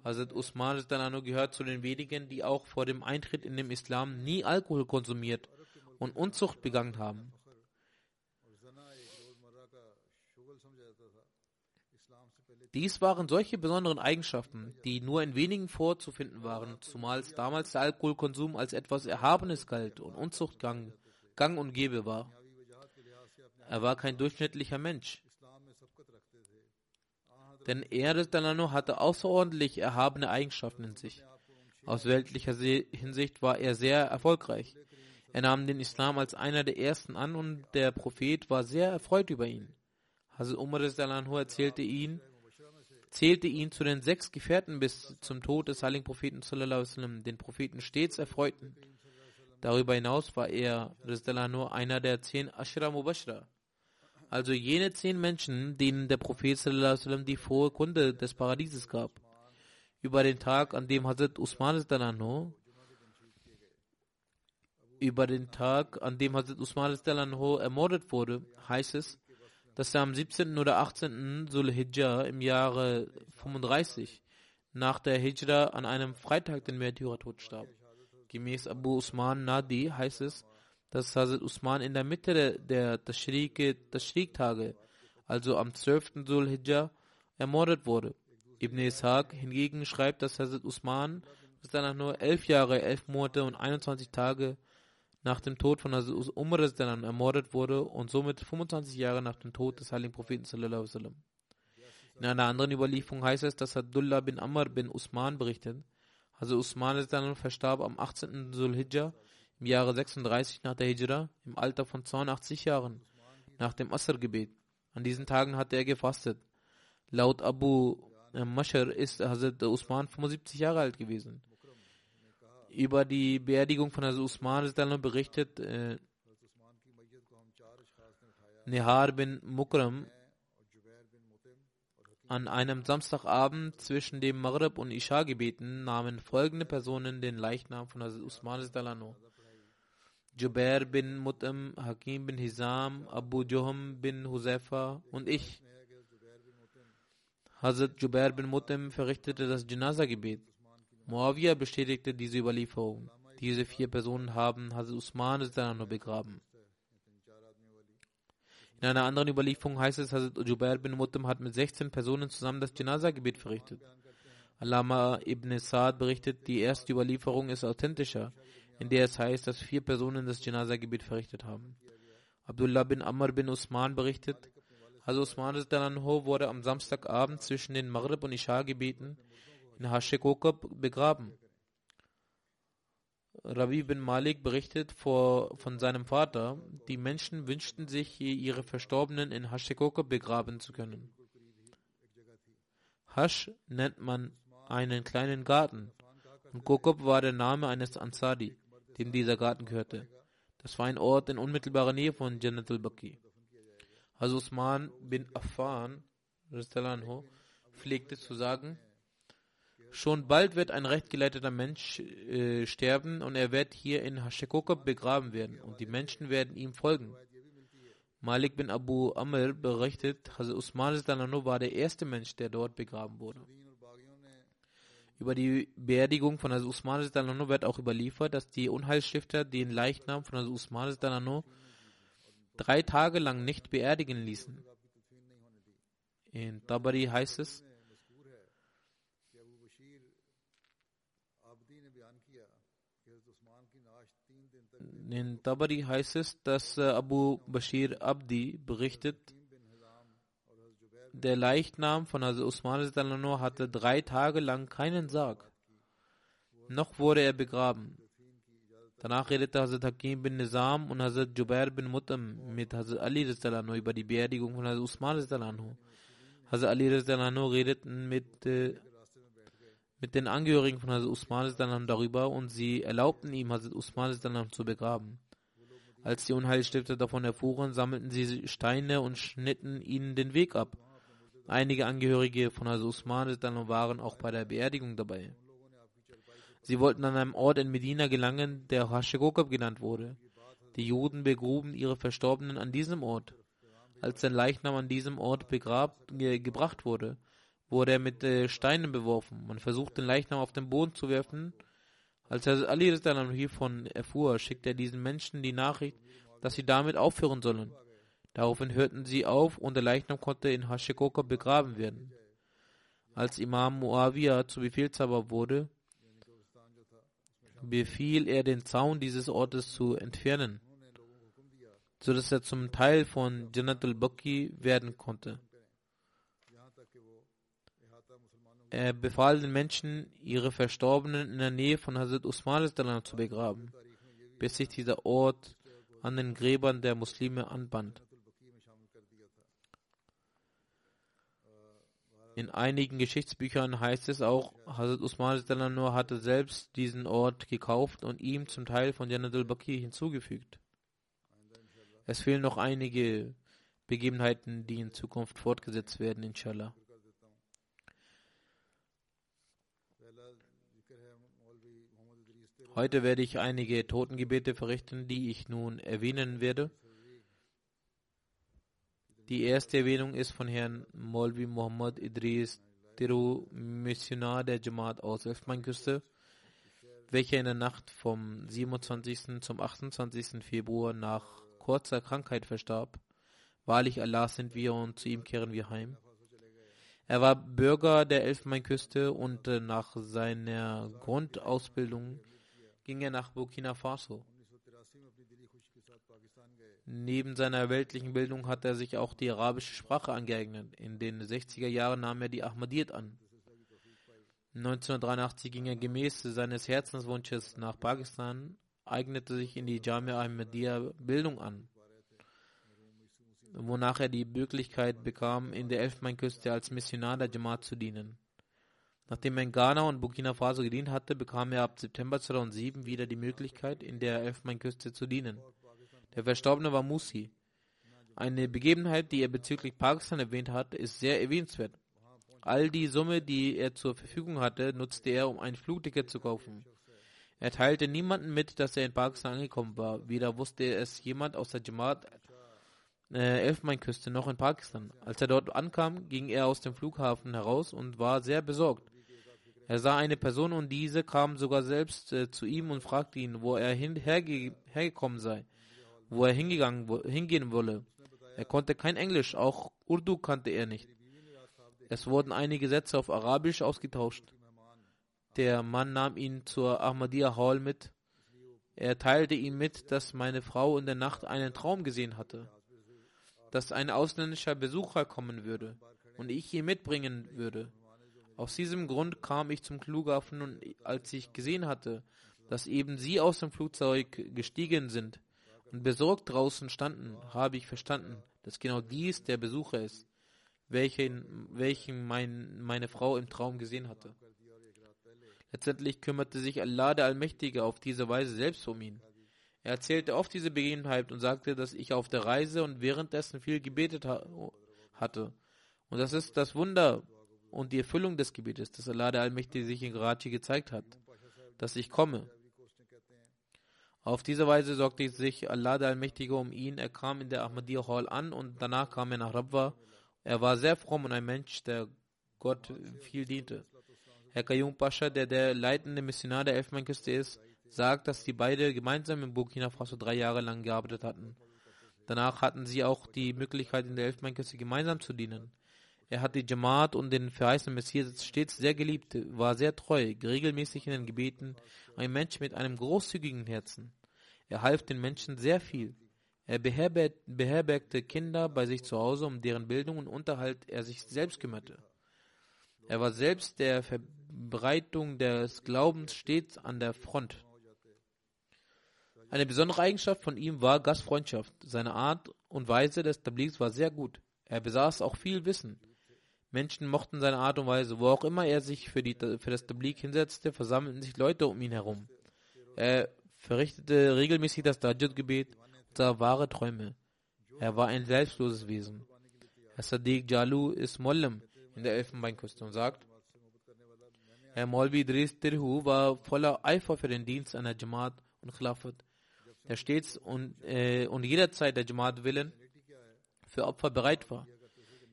Speaker 2: Hazrat Usman gehört zu den wenigen, die auch vor dem Eintritt in den Islam nie Alkohol konsumiert und Unzucht begangen haben. Dies waren solche besonderen Eigenschaften, die nur in wenigen vorzufinden waren, zumal damals der Alkoholkonsum als etwas Erhabenes galt und Unzucht gang, gang und gäbe war. Er war kein durchschnittlicher Mensch. Denn er hatte außerordentlich erhabene Eigenschaften in sich. Aus weltlicher Hinsicht war er sehr erfolgreich. Er nahm den Islam als einer der ersten an und der Prophet war sehr erfreut über ihn. Hazrat Umar erzählte ihn, zählte ihn zu den sechs Gefährten bis zum Tod des heiligen Propheten den Propheten stets erfreuten. Darüber hinaus war er nur einer der zehn Ashra Mubashra, also jene zehn Menschen, denen der Prophet sallam, die frohe Kunde des Paradieses gab. Über den Tag, an dem Hazrat Usman über den Tag, an dem Hazrat Usman ermordet wurde, heißt es, dass er am 17. oder 18. Sulhijjah im Jahre 35 nach der Hijra an einem Freitag den Märtyrertod starb. Gemäß Abu Usman Nadi heißt es, dass Hazrat Usman in der Mitte der, Tashriq-Tage, also am 12. Sulhijjah, ermordet wurde. Ibn Ishaq hingegen schreibt, dass Hazrat Usman danach nur elf Jahre, elf Monate und 21 Tage nach dem Tod von Hazrat Umar ermordet wurde und somit 25 Jahre nach dem Tod des heiligen Propheten. In einer anderen Überlieferung heißt es, dass Abdullah bin Amr bin Usman berichtet. Also Usman verstarb am 18. Sulhijjah im Jahre 36 nach der Hijra im Alter von 82 Jahren nach dem Asr-Gebet. An diesen Tagen hatte er gefastet. Laut Abu Mashar ist Hazrat Usman 75 Jahre alt gewesen über die Beerdigung von Hazrat Usman berichtet äh, Nihar bin Mukram an einem Samstagabend zwischen dem Maghrib und Isha gebeten nahmen folgende Personen den Leichnam von Hazrat Usman Jubair bin Mut'im, Hakim bin Hizam, Abu Joham bin Huzaifa und ich. Hazrat Jubair bin Mut'im verrichtete das Janaza-Gebet. Muawiyah bestätigte diese Überlieferung. Diese vier Personen haben Hazrat Usman nur begraben. In einer anderen Überlieferung heißt es, Hazrat Jubair bin Mut'im hat mit 16 Personen zusammen das Janaza-Gebet verrichtet. Alama ibn Sa'd berichtet, die erste Überlieferung ist authentischer, in der es heißt, dass vier Personen das Janaza-Gebet verrichtet haben. Abdullah bin Amr bin Usman berichtet, also Usman wurde am Samstagabend zwischen den Maghrib und Isha-Gebeten in Hashekokab begraben. Ravi bin Malik berichtet vor, von seinem Vater, die Menschen wünschten sich, ihre Verstorbenen in Hashekokab begraben zu können. Hash nennt man einen kleinen Garten und Kokob war der Name eines Ansari, dem dieser Garten gehörte. Das war ein Ort in unmittelbarer Nähe von Jannat al-Baqi. Also Usman bin Affan pflegte zu sagen, schon bald wird ein rechtgeleiteter Mensch äh, sterben und er wird hier in Hashekokab begraben werden und die Menschen werden ihm folgen. Malik bin Abu Amr berichtet, Hazrat Usman war der erste Mensch, der dort begraben wurde. Über die Beerdigung von Hazrat Usman wird auch überliefert, dass die Unheilstifter den Leichnam von Hazrat Usman drei Tage lang nicht beerdigen ließen. In Tabari heißt es, in Tabari heißt es, dass äh, Abu Bashir Abdi berichtet, der Leichnam von Hazrat Usman hatte drei Tage lang keinen Sarg. Noch wurde er begraben. Danach redete Hazrat Hakim bin Nizam und Hazrat Jubair bin Mutam mit Hazrat Ali über die Beerdigung von Hazrat Usman. Hazrat Ali redeten mit, äh, mit den Angehörigen von Hazrat Usman darüber und sie erlaubten ihm, Hazrat Usman zu begraben. Als die Unheilstifter davon erfuhren, sammelten sie Steine und schnitten ihnen den Weg ab. Einige Angehörige von Hazrat Usman waren auch bei der Beerdigung dabei. Sie wollten an einem Ort in Medina gelangen, der Hashegokab genannt wurde. Die Juden begruben ihre Verstorbenen an diesem Ort. Als der Leichnam an diesem Ort begrabt, ge gebracht wurde, wurde er mit äh, Steinen beworfen. Man versuchte den Leichnam auf den Boden zu werfen. Als Herr Ali hiervon erfuhr, schickte er diesen Menschen die Nachricht, dass sie damit aufhören sollen. Daraufhin hörten sie auf und der Leichnam konnte in Hashikoka begraben werden. Als Imam Muawiyah zu Befehlshaber wurde, befiel er den Zaun dieses Ortes zu entfernen, sodass er zum Teil von Jannat al-Baqi werden konnte. Er befahl den Menschen, ihre Verstorbenen in der Nähe von Hazrat Usman zu begraben, bis sich dieser Ort an den Gräbern der Muslime anband. In einigen Geschichtsbüchern heißt es auch, Hazrat Usman hatte selbst diesen Ort gekauft und ihm zum Teil von Jannat al-Baqi hinzugefügt. Es fehlen noch einige Begebenheiten, die in Zukunft fortgesetzt werden, inshallah. Heute werde ich einige Totengebete verrichten, die ich nun erwähnen werde. Die erste Erwähnung ist von Herrn Molvi Muhammad Idris Tiru, Missionar der Jamaat aus Elfmeinküste, welcher in der Nacht vom 27. zum 28. Februar nach kurzer Krankheit verstarb. Wahrlich Allah sind wir und zu ihm kehren wir heim. Er war Bürger der Elfmeinküste und nach seiner Grundausbildung ging er nach Burkina Faso. Neben seiner weltlichen Bildung hat er sich auch die arabische Sprache angeeignet. In den 60er Jahren nahm er die Ahmadiyyat an. 1983 ging er gemäß seines Herzenswunsches nach Pakistan, eignete sich in die Jamia Ahmadiyya Bildung an, wonach er die Möglichkeit bekam, in der Elfmeinküste als Missionar der Jamaat zu dienen. Nachdem er in Ghana und Burkina Faso gedient hatte, bekam er ab September 2007 wieder die Möglichkeit, in der Elfmeinküste zu dienen. Der Verstorbene war Musi. Eine Begebenheit, die er bezüglich Pakistan erwähnt hat, ist sehr erwähnenswert. All die Summe, die er zur Verfügung hatte, nutzte er, um ein Flugticket zu kaufen. Er teilte niemanden mit, dass er in Pakistan angekommen war. Weder wusste es jemand aus der Jamaat äh, Elfmeinküste noch in Pakistan. Als er dort ankam, ging er aus dem Flughafen heraus und war sehr besorgt. Er sah eine Person und diese kam sogar selbst äh, zu ihm und fragte ihn, wo er hin, herge hergekommen sei, wo er hingegangen, hingehen wolle. Er konnte kein Englisch, auch Urdu kannte er nicht. Es wurden einige Sätze auf Arabisch ausgetauscht. Der Mann nahm ihn zur Ahmadiyya Hall mit. Er teilte ihm mit, dass meine Frau in der Nacht einen Traum gesehen hatte, dass ein ausländischer Besucher kommen würde und ich ihn mitbringen würde. Aus diesem Grund kam ich zum Flughafen und als ich gesehen hatte, dass eben sie aus dem Flugzeug gestiegen sind und besorgt draußen standen, habe ich verstanden, dass genau dies der Besucher ist, welchen, welchen mein, meine Frau im Traum gesehen hatte. Letztendlich kümmerte sich Allah der Allmächtige auf diese Weise selbst um ihn. Er erzählte oft diese Begebenheit und sagte, dass ich auf der Reise und währenddessen viel gebetet ha hatte. Und das ist das Wunder und die Erfüllung des Gebetes, dass Allah der Allmächtige sich in Karachi gezeigt hat, dass ich komme. Auf diese Weise sorgte sich Allah der Allmächtige um ihn. Er kam in der Ahmadiyya Hall an und danach kam er nach Rabwa. Er war sehr fromm und ein Mensch, der Gott viel diente. Herr Kayum Pascha, der der leitende Missionar der Elfenbeinküste ist, sagt, dass die beide gemeinsam in Burkina Faso drei Jahre lang gearbeitet hatten. Danach hatten sie auch die Möglichkeit, in der Elfenbeinküste gemeinsam zu dienen. Er hat die Jamaat und den verheißenen Messias stets sehr geliebt, war sehr treu, regelmäßig in den Gebeten, ein Mensch mit einem großzügigen Herzen. Er half den Menschen sehr viel. Er beherbergte Kinder bei sich zu Hause, um deren Bildung und Unterhalt er sich selbst kümmerte. Er war selbst der Verbreitung des Glaubens stets an der Front. Eine besondere Eigenschaft von ihm war Gastfreundschaft. Seine Art und Weise des Tablighs war sehr gut. Er besaß auch viel Wissen. Menschen mochten seine Art und Weise. Wo auch immer er sich für, die, für das Tabligh hinsetzte, versammelten sich Leute um ihn herum. Er verrichtete regelmäßig das Dajjud-Gebet und sah wahre Träume. Er war ein selbstloses Wesen. Herr Sadiq Jalu ist Mollim in der Elfenbeinküste und sagt, Herr Molvi Tirhu war voller Eifer für den Dienst einer Jamaat und Khilafat, der stets und, äh, und jederzeit der Jamaat willen für Opfer bereit war.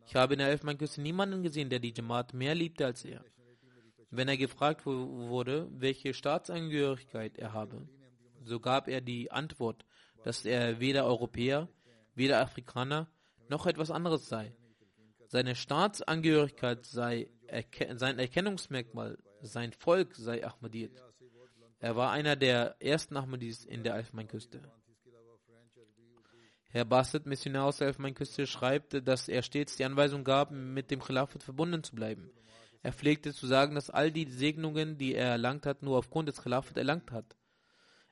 Speaker 2: Ich habe in der Elfenbeinküste niemanden gesehen, der die Jamaat mehr liebte als er. Wenn er gefragt wurde, welche Staatsangehörigkeit er habe, so gab er die Antwort, dass er weder Europäer, weder Afrikaner noch etwas anderes sei. Seine Staatsangehörigkeit sei erke sein Erkennungsmerkmal, sein Volk sei Ahmadiyat. Er war einer der ersten Ahmadis in der Elfenbeinküste. Herr Bassett, Missionar aus der Elfenbeinküste, schreibt, dass er stets die Anweisung gab, mit dem Khilafat verbunden zu bleiben. Er pflegte zu sagen, dass all die Segnungen, die er erlangt hat, nur aufgrund des Khilafat erlangt hat.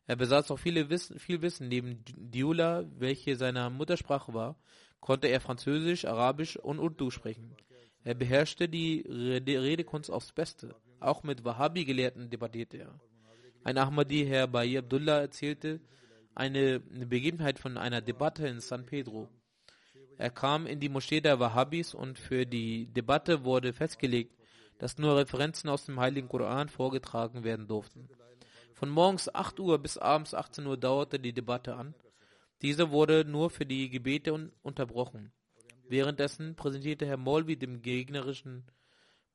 Speaker 2: Er besaß auch viele Wissen, viel Wissen. Neben Diula, welche seine Muttersprache war, konnte er Französisch, Arabisch und Urdu sprechen. Er beherrschte die Redekunst aufs Beste. Auch mit Wahhabi-Gelehrten debattierte er. Ein Ahmadi, Herr Bayi Abdullah, erzählte, eine Begebenheit von einer Debatte in San Pedro. Er kam in die Moschee der Wahhabis und für die Debatte wurde festgelegt, dass nur Referenzen aus dem Heiligen Koran vorgetragen werden durften. Von morgens 8 Uhr bis abends 18 Uhr dauerte die Debatte an. Diese wurde nur für die Gebete un unterbrochen. Währenddessen präsentierte Herr Molvi dem gegnerischen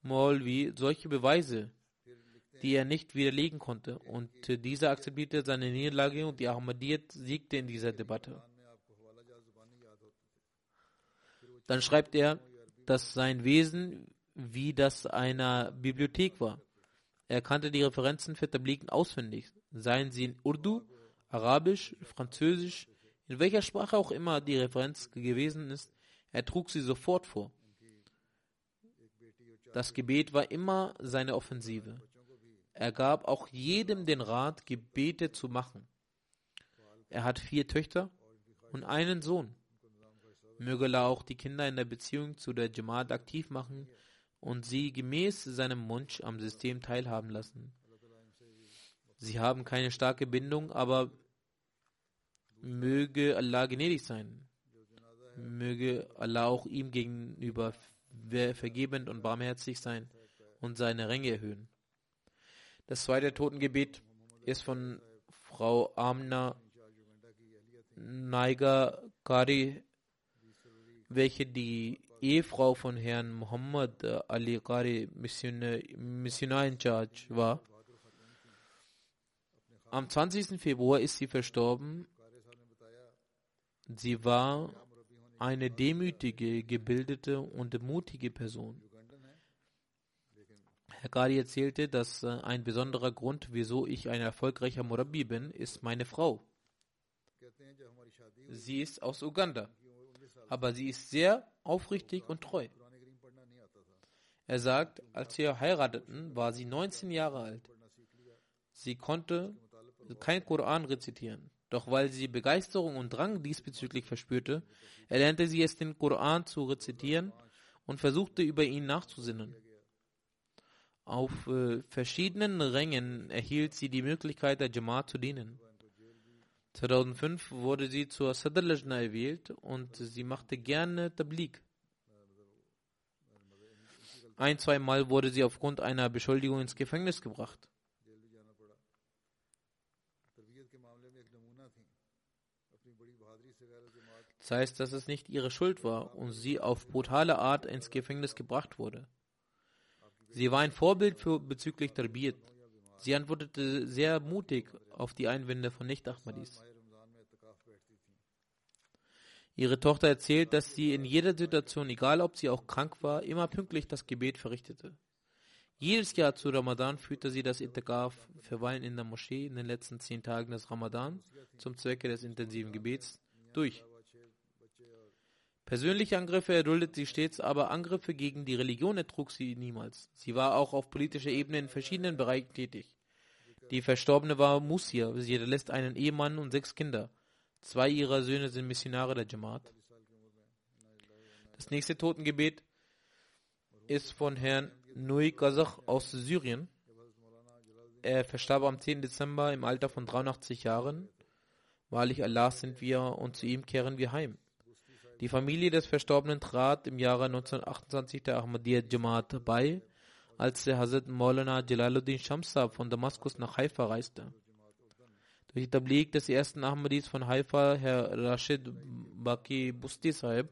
Speaker 2: Molvi solche Beweise, die er nicht widerlegen konnte. Und dieser akzeptierte seine Niederlage und die Ahmadiyyat siegte in dieser Debatte. Dann schreibt er, dass sein Wesen wie das einer Bibliothek war. Er kannte die Referenzen für Tabliken auswendig, seien sie in Urdu, Arabisch, Französisch, in welcher Sprache auch immer die Referenz gewesen ist, er trug sie sofort vor. Das Gebet war immer seine Offensive. Er gab auch jedem den Rat, Gebete zu machen. Er hat vier Töchter und einen Sohn. Möge Allah auch die Kinder in der Beziehung zu der Jamaat aktiv machen und sie gemäß seinem Wunsch am System teilhaben lassen. Sie haben keine starke Bindung, aber möge Allah gnädig sein. Möge Allah auch ihm gegenüber vergebend und barmherzig sein und seine Ränge erhöhen. Das zweite Totengebet ist von Frau Amna Naiga Kari, welche die Ehefrau von Herrn Muhammad Ali Qari, Missionar in Charge war. Am 20. Februar ist sie verstorben. Sie war eine demütige, gebildete und mutige Person. Qari erzählte, dass äh, ein besonderer Grund, wieso ich ein erfolgreicher Murabi bin, ist meine Frau. Sie ist aus Uganda, aber sie ist sehr aufrichtig und treu. Er sagt, als wir heirateten, war sie 19 Jahre alt. Sie konnte kein Koran rezitieren. Doch weil sie Begeisterung und Drang diesbezüglich verspürte, erlernte sie es, den Koran zu rezitieren und versuchte über ihn nachzusinnen. Auf äh, verschiedenen Rängen erhielt sie die Möglichkeit, der Jamaat zu dienen. 2005 wurde sie zur Sadr erwählt und sie machte gerne Tablik. Ein, zwei Mal wurde sie aufgrund einer Beschuldigung ins Gefängnis gebracht. Das heißt, dass es nicht ihre Schuld war und sie auf brutale Art ins Gefängnis gebracht wurde. Sie war ein Vorbild für bezüglich Tarbiyat. Sie antwortete sehr mutig auf die Einwände von Nicht-Ahmadis. Ihre Tochter erzählt, dass sie in jeder Situation, egal ob sie auch krank war, immer pünktlich das Gebet verrichtete. Jedes Jahr zu Ramadan führte sie das Itikaf, Verweilen in der Moschee in den letzten zehn Tagen des Ramadan zum Zwecke des intensiven Gebets durch. Persönliche Angriffe erduldet sie stets, aber Angriffe gegen die Religion ertrug sie niemals. Sie war auch auf politischer Ebene in verschiedenen Bereichen tätig. Die Verstorbene war Musia. Sie hinterlässt einen Ehemann und sechs Kinder. Zwei ihrer Söhne sind Missionare der Jamaat. Das nächste Totengebet ist von Herrn Nui Kazakh aus Syrien. Er verstarb am 10. Dezember im Alter von 83 Jahren. Wahrlich Allah sind wir und zu ihm kehren wir heim. Die Familie des Verstorbenen trat im Jahre 1928 der Ahmadiyya Jamaat bei, als der Hazrat Maulana Jalaluddin Shamsab von Damaskus nach Haifa reiste. Durch die Tabligh des ersten Ahmadis von Haifa, Herr Rashid Baki Busti Sahib,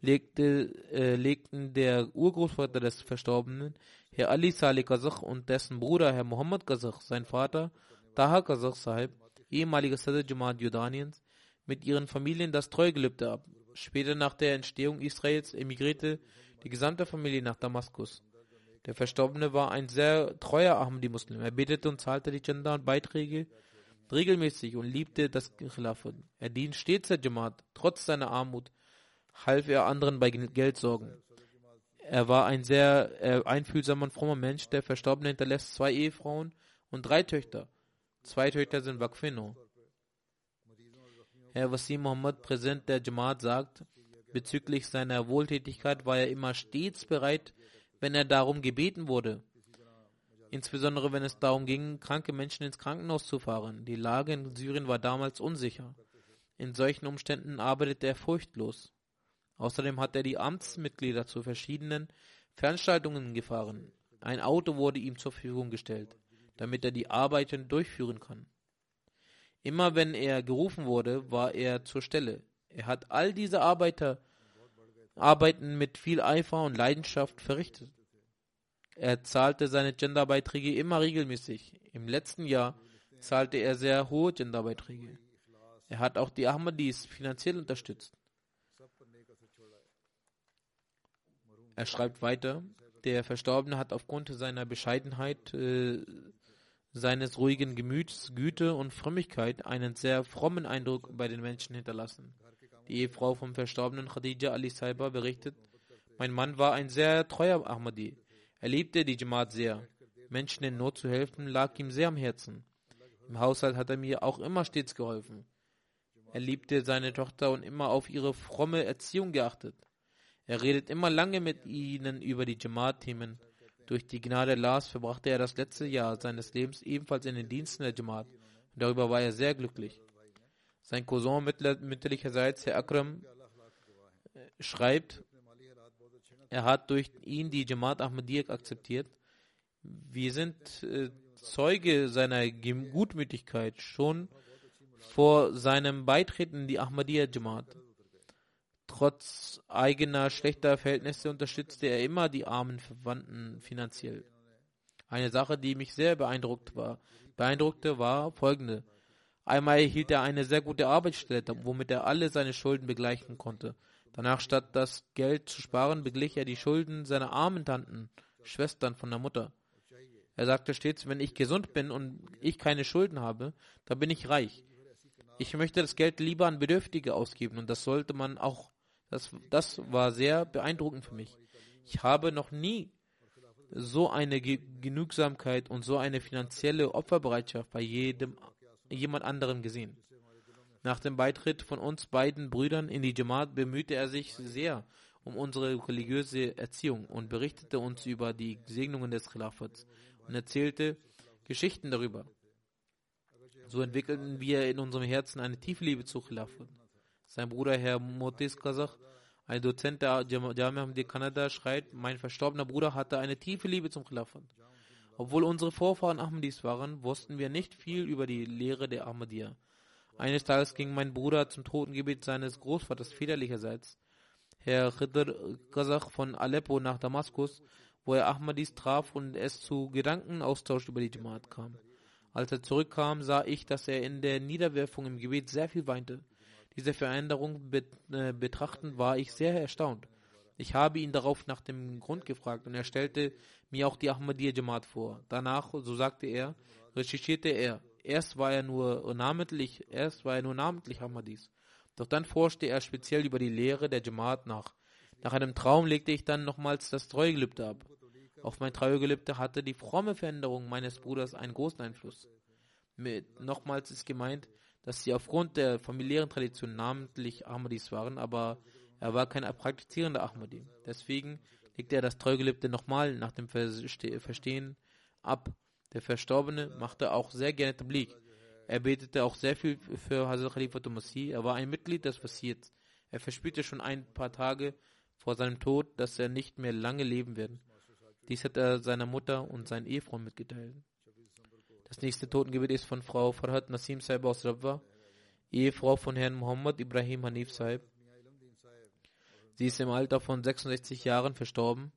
Speaker 2: legte, äh, legten der Urgroßvater des Verstorbenen, Herr Ali Salih Kazakh und dessen Bruder Herr Muhammad Kazakh, sein Vater Taha Kazakh Sahib, ehemaliger Sadr Jamaat Jordaniens, mit ihren Familien das Treugelübde ab. Später nach der Entstehung Israels emigrierte die gesamte Familie nach Damaskus. Der Verstorbene war ein sehr treuer Ahmadi-Muslim. Er betete und zahlte die Chanda und Beiträge regelmäßig und liebte das Khilafat. Er dient stets der Jamaat. Trotz seiner Armut half er anderen bei Geldsorgen. Er war ein sehr äh, einfühlsamer und frommer Mensch. Der Verstorbene hinterlässt zwei Ehefrauen und drei Töchter. Zwei Töchter sind Wakfino. Herr Wasim Muhammad, Präsident der Jamaat, sagt, bezüglich seiner Wohltätigkeit war er immer stets bereit, wenn er darum gebeten wurde. Insbesondere wenn es darum ging, kranke Menschen ins Krankenhaus zu fahren. Die Lage in Syrien war damals unsicher. In solchen Umständen arbeitete er furchtlos. Außerdem hat er die Amtsmitglieder zu verschiedenen Veranstaltungen gefahren. Ein Auto wurde ihm zur Verfügung gestellt, damit er die Arbeiten durchführen kann. Immer wenn er gerufen wurde, war er zur Stelle. Er hat all diese Arbeiter, Arbeiten mit viel Eifer und Leidenschaft verrichtet. Er zahlte seine Genderbeiträge immer regelmäßig. Im letzten Jahr zahlte er sehr hohe Genderbeiträge. Er hat auch die Ahmadis finanziell unterstützt. Er schreibt weiter, der Verstorbene hat aufgrund seiner Bescheidenheit äh, seines ruhigen Gemüts, Güte und Frömmigkeit einen sehr frommen Eindruck bei den Menschen hinterlassen. Die Ehefrau vom verstorbenen Khadija Ali Saiba berichtet, mein Mann war ein sehr treuer Ahmadi. Er liebte die Jamaat sehr. Menschen in Not zu helfen lag ihm sehr am Herzen. Im Haushalt hat er mir auch immer stets geholfen. Er liebte seine Tochter und immer auf ihre fromme Erziehung geachtet. Er redet immer lange mit ihnen über die Jamaat-Themen durch die Gnade Allahs verbrachte er das letzte Jahr seines Lebens ebenfalls in den Diensten der Jamaat. Darüber war er sehr glücklich. Sein Cousin mütterlicherseits, Herr Akram, äh, schreibt, er hat durch ihn die Jamaat Ahmadiyya akzeptiert. Wir sind äh, Zeuge seiner Gutmütigkeit schon vor seinem Beitreten in die Ahmadiyya Jamaat. Trotz eigener schlechter Verhältnisse unterstützte er immer die armen Verwandten finanziell. Eine Sache, die mich sehr beeindruckt war, beeindruckte, war folgende. Einmal erhielt er eine sehr gute Arbeitsstelle, womit er alle seine Schulden begleichen konnte. Danach, statt das Geld zu sparen, beglich er die Schulden seiner armen Tanten, Schwestern von der Mutter. Er sagte stets, wenn ich gesund bin und ich keine Schulden habe, dann bin ich reich. Ich möchte das Geld lieber an Bedürftige ausgeben und das sollte man auch. Das, das war sehr beeindruckend für mich. Ich habe noch nie so eine Genügsamkeit und so eine finanzielle Opferbereitschaft bei jedem jemand anderem gesehen. Nach dem Beitritt von uns beiden Brüdern in die Jamaat bemühte er sich sehr um unsere religiöse Erziehung und berichtete uns über die Segnungen des Khilafats und erzählte Geschichten darüber. So entwickelten wir in unserem Herzen eine tiefe Liebe zu Khilafat. Sein Bruder Herr Motis Kazakh, ein Dozent der Jamia Hamdi Kanada, schreibt, mein verstorbener Bruder hatte eine tiefe Liebe zum Khilafat. Obwohl unsere Vorfahren Ahmadis waren, wussten wir nicht viel über die Lehre der Ahmadiyya. Eines Tages ging mein Bruder zum Totengebet seines Großvaters väterlicherseits, Herr Khidr Kazakh von Aleppo nach Damaskus, wo er Ahmadis traf und es zu Gedankenaustausch über die Jamaat kam. Als er zurückkam, sah ich, dass er in der Niederwerfung im Gebet sehr viel weinte. Diese Veränderung äh, betrachtend war ich sehr erstaunt. Ich habe ihn darauf nach dem Grund gefragt und er stellte mir auch die Ahmadiyya Jamaat vor. Danach, so sagte er, recherchierte er. Erst war er nur namentlich, erst war er nur namentlich Ahmadis. Doch dann forschte er speziell über die Lehre der Jamaat nach. Nach einem Traum legte ich dann nochmals das Treugelübde ab. Auf mein Treugelübde hatte die fromme Veränderung meines Bruders einen großen Einfluss. Mit, nochmals ist gemeint, dass sie aufgrund der familiären Tradition namentlich Ahmadis waren, aber er war kein praktizierender Ahmadi. Deswegen legte er das Treugelübde nochmal nach dem Verstehen ab. Der Verstorbene machte auch sehr gerne Tablik. Er betete auch sehr viel für Hazrat Khalifa Masih. Er war ein Mitglied des Wasirs. Er verspürte schon ein paar Tage vor seinem Tod, dass er nicht mehr lange leben wird. Dies hat er seiner Mutter und seinen Ehefrauen mitgeteilt. Das nächste Totengebet ist von Frau Farhat Nasim Saib aus Rabwa, Ehefrau von Herrn Muhammad Ibrahim Hanif Saib. Sie ist im Alter von 66 Jahren verstorben.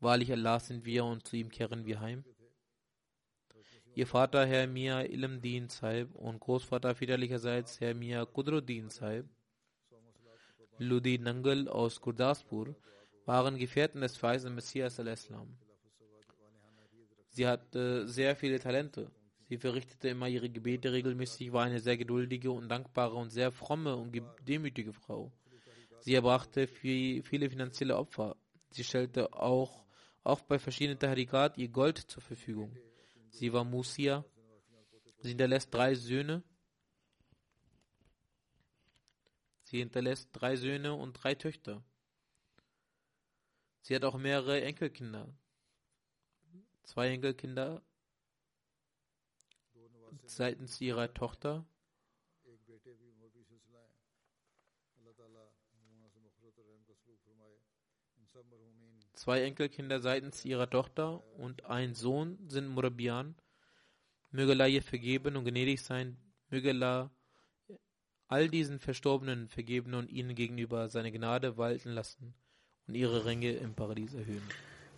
Speaker 2: Wahrlich Allah sind wir und zu ihm kehren wir heim. Ihr Vater Herr Mia Ilmdin Saib und Großvater väterlicherseits Herr Mia Kudruddin Saib, Ludi Nangal aus Gurdaspur, waren Gefährten des Weisen Messias al-Islam. Sie hatte sehr viele Talente. Sie verrichtete immer ihre Gebete regelmäßig, war eine sehr geduldige und dankbare und sehr fromme und demütige Frau. Sie erbrachte viele finanzielle Opfer. Sie stellte auch oft bei verschiedenen Tahrikat ihr Gold zur Verfügung. Sie war Musia. Sie hinterlässt drei Söhne. Sie hinterlässt drei Söhne und drei Töchter. Sie hat auch mehrere Enkelkinder. Zwei Enkelkinder seitens ihrer Tochter Zwei Enkelkinder seitens ihrer Tochter und ein Sohn sind Murabian. Möge Allah ihr vergeben und gnädig sein. Möge Allah all diesen Verstorbenen vergeben und ihnen gegenüber seine Gnade walten lassen und ihre Ränge im Paradies erhöhen.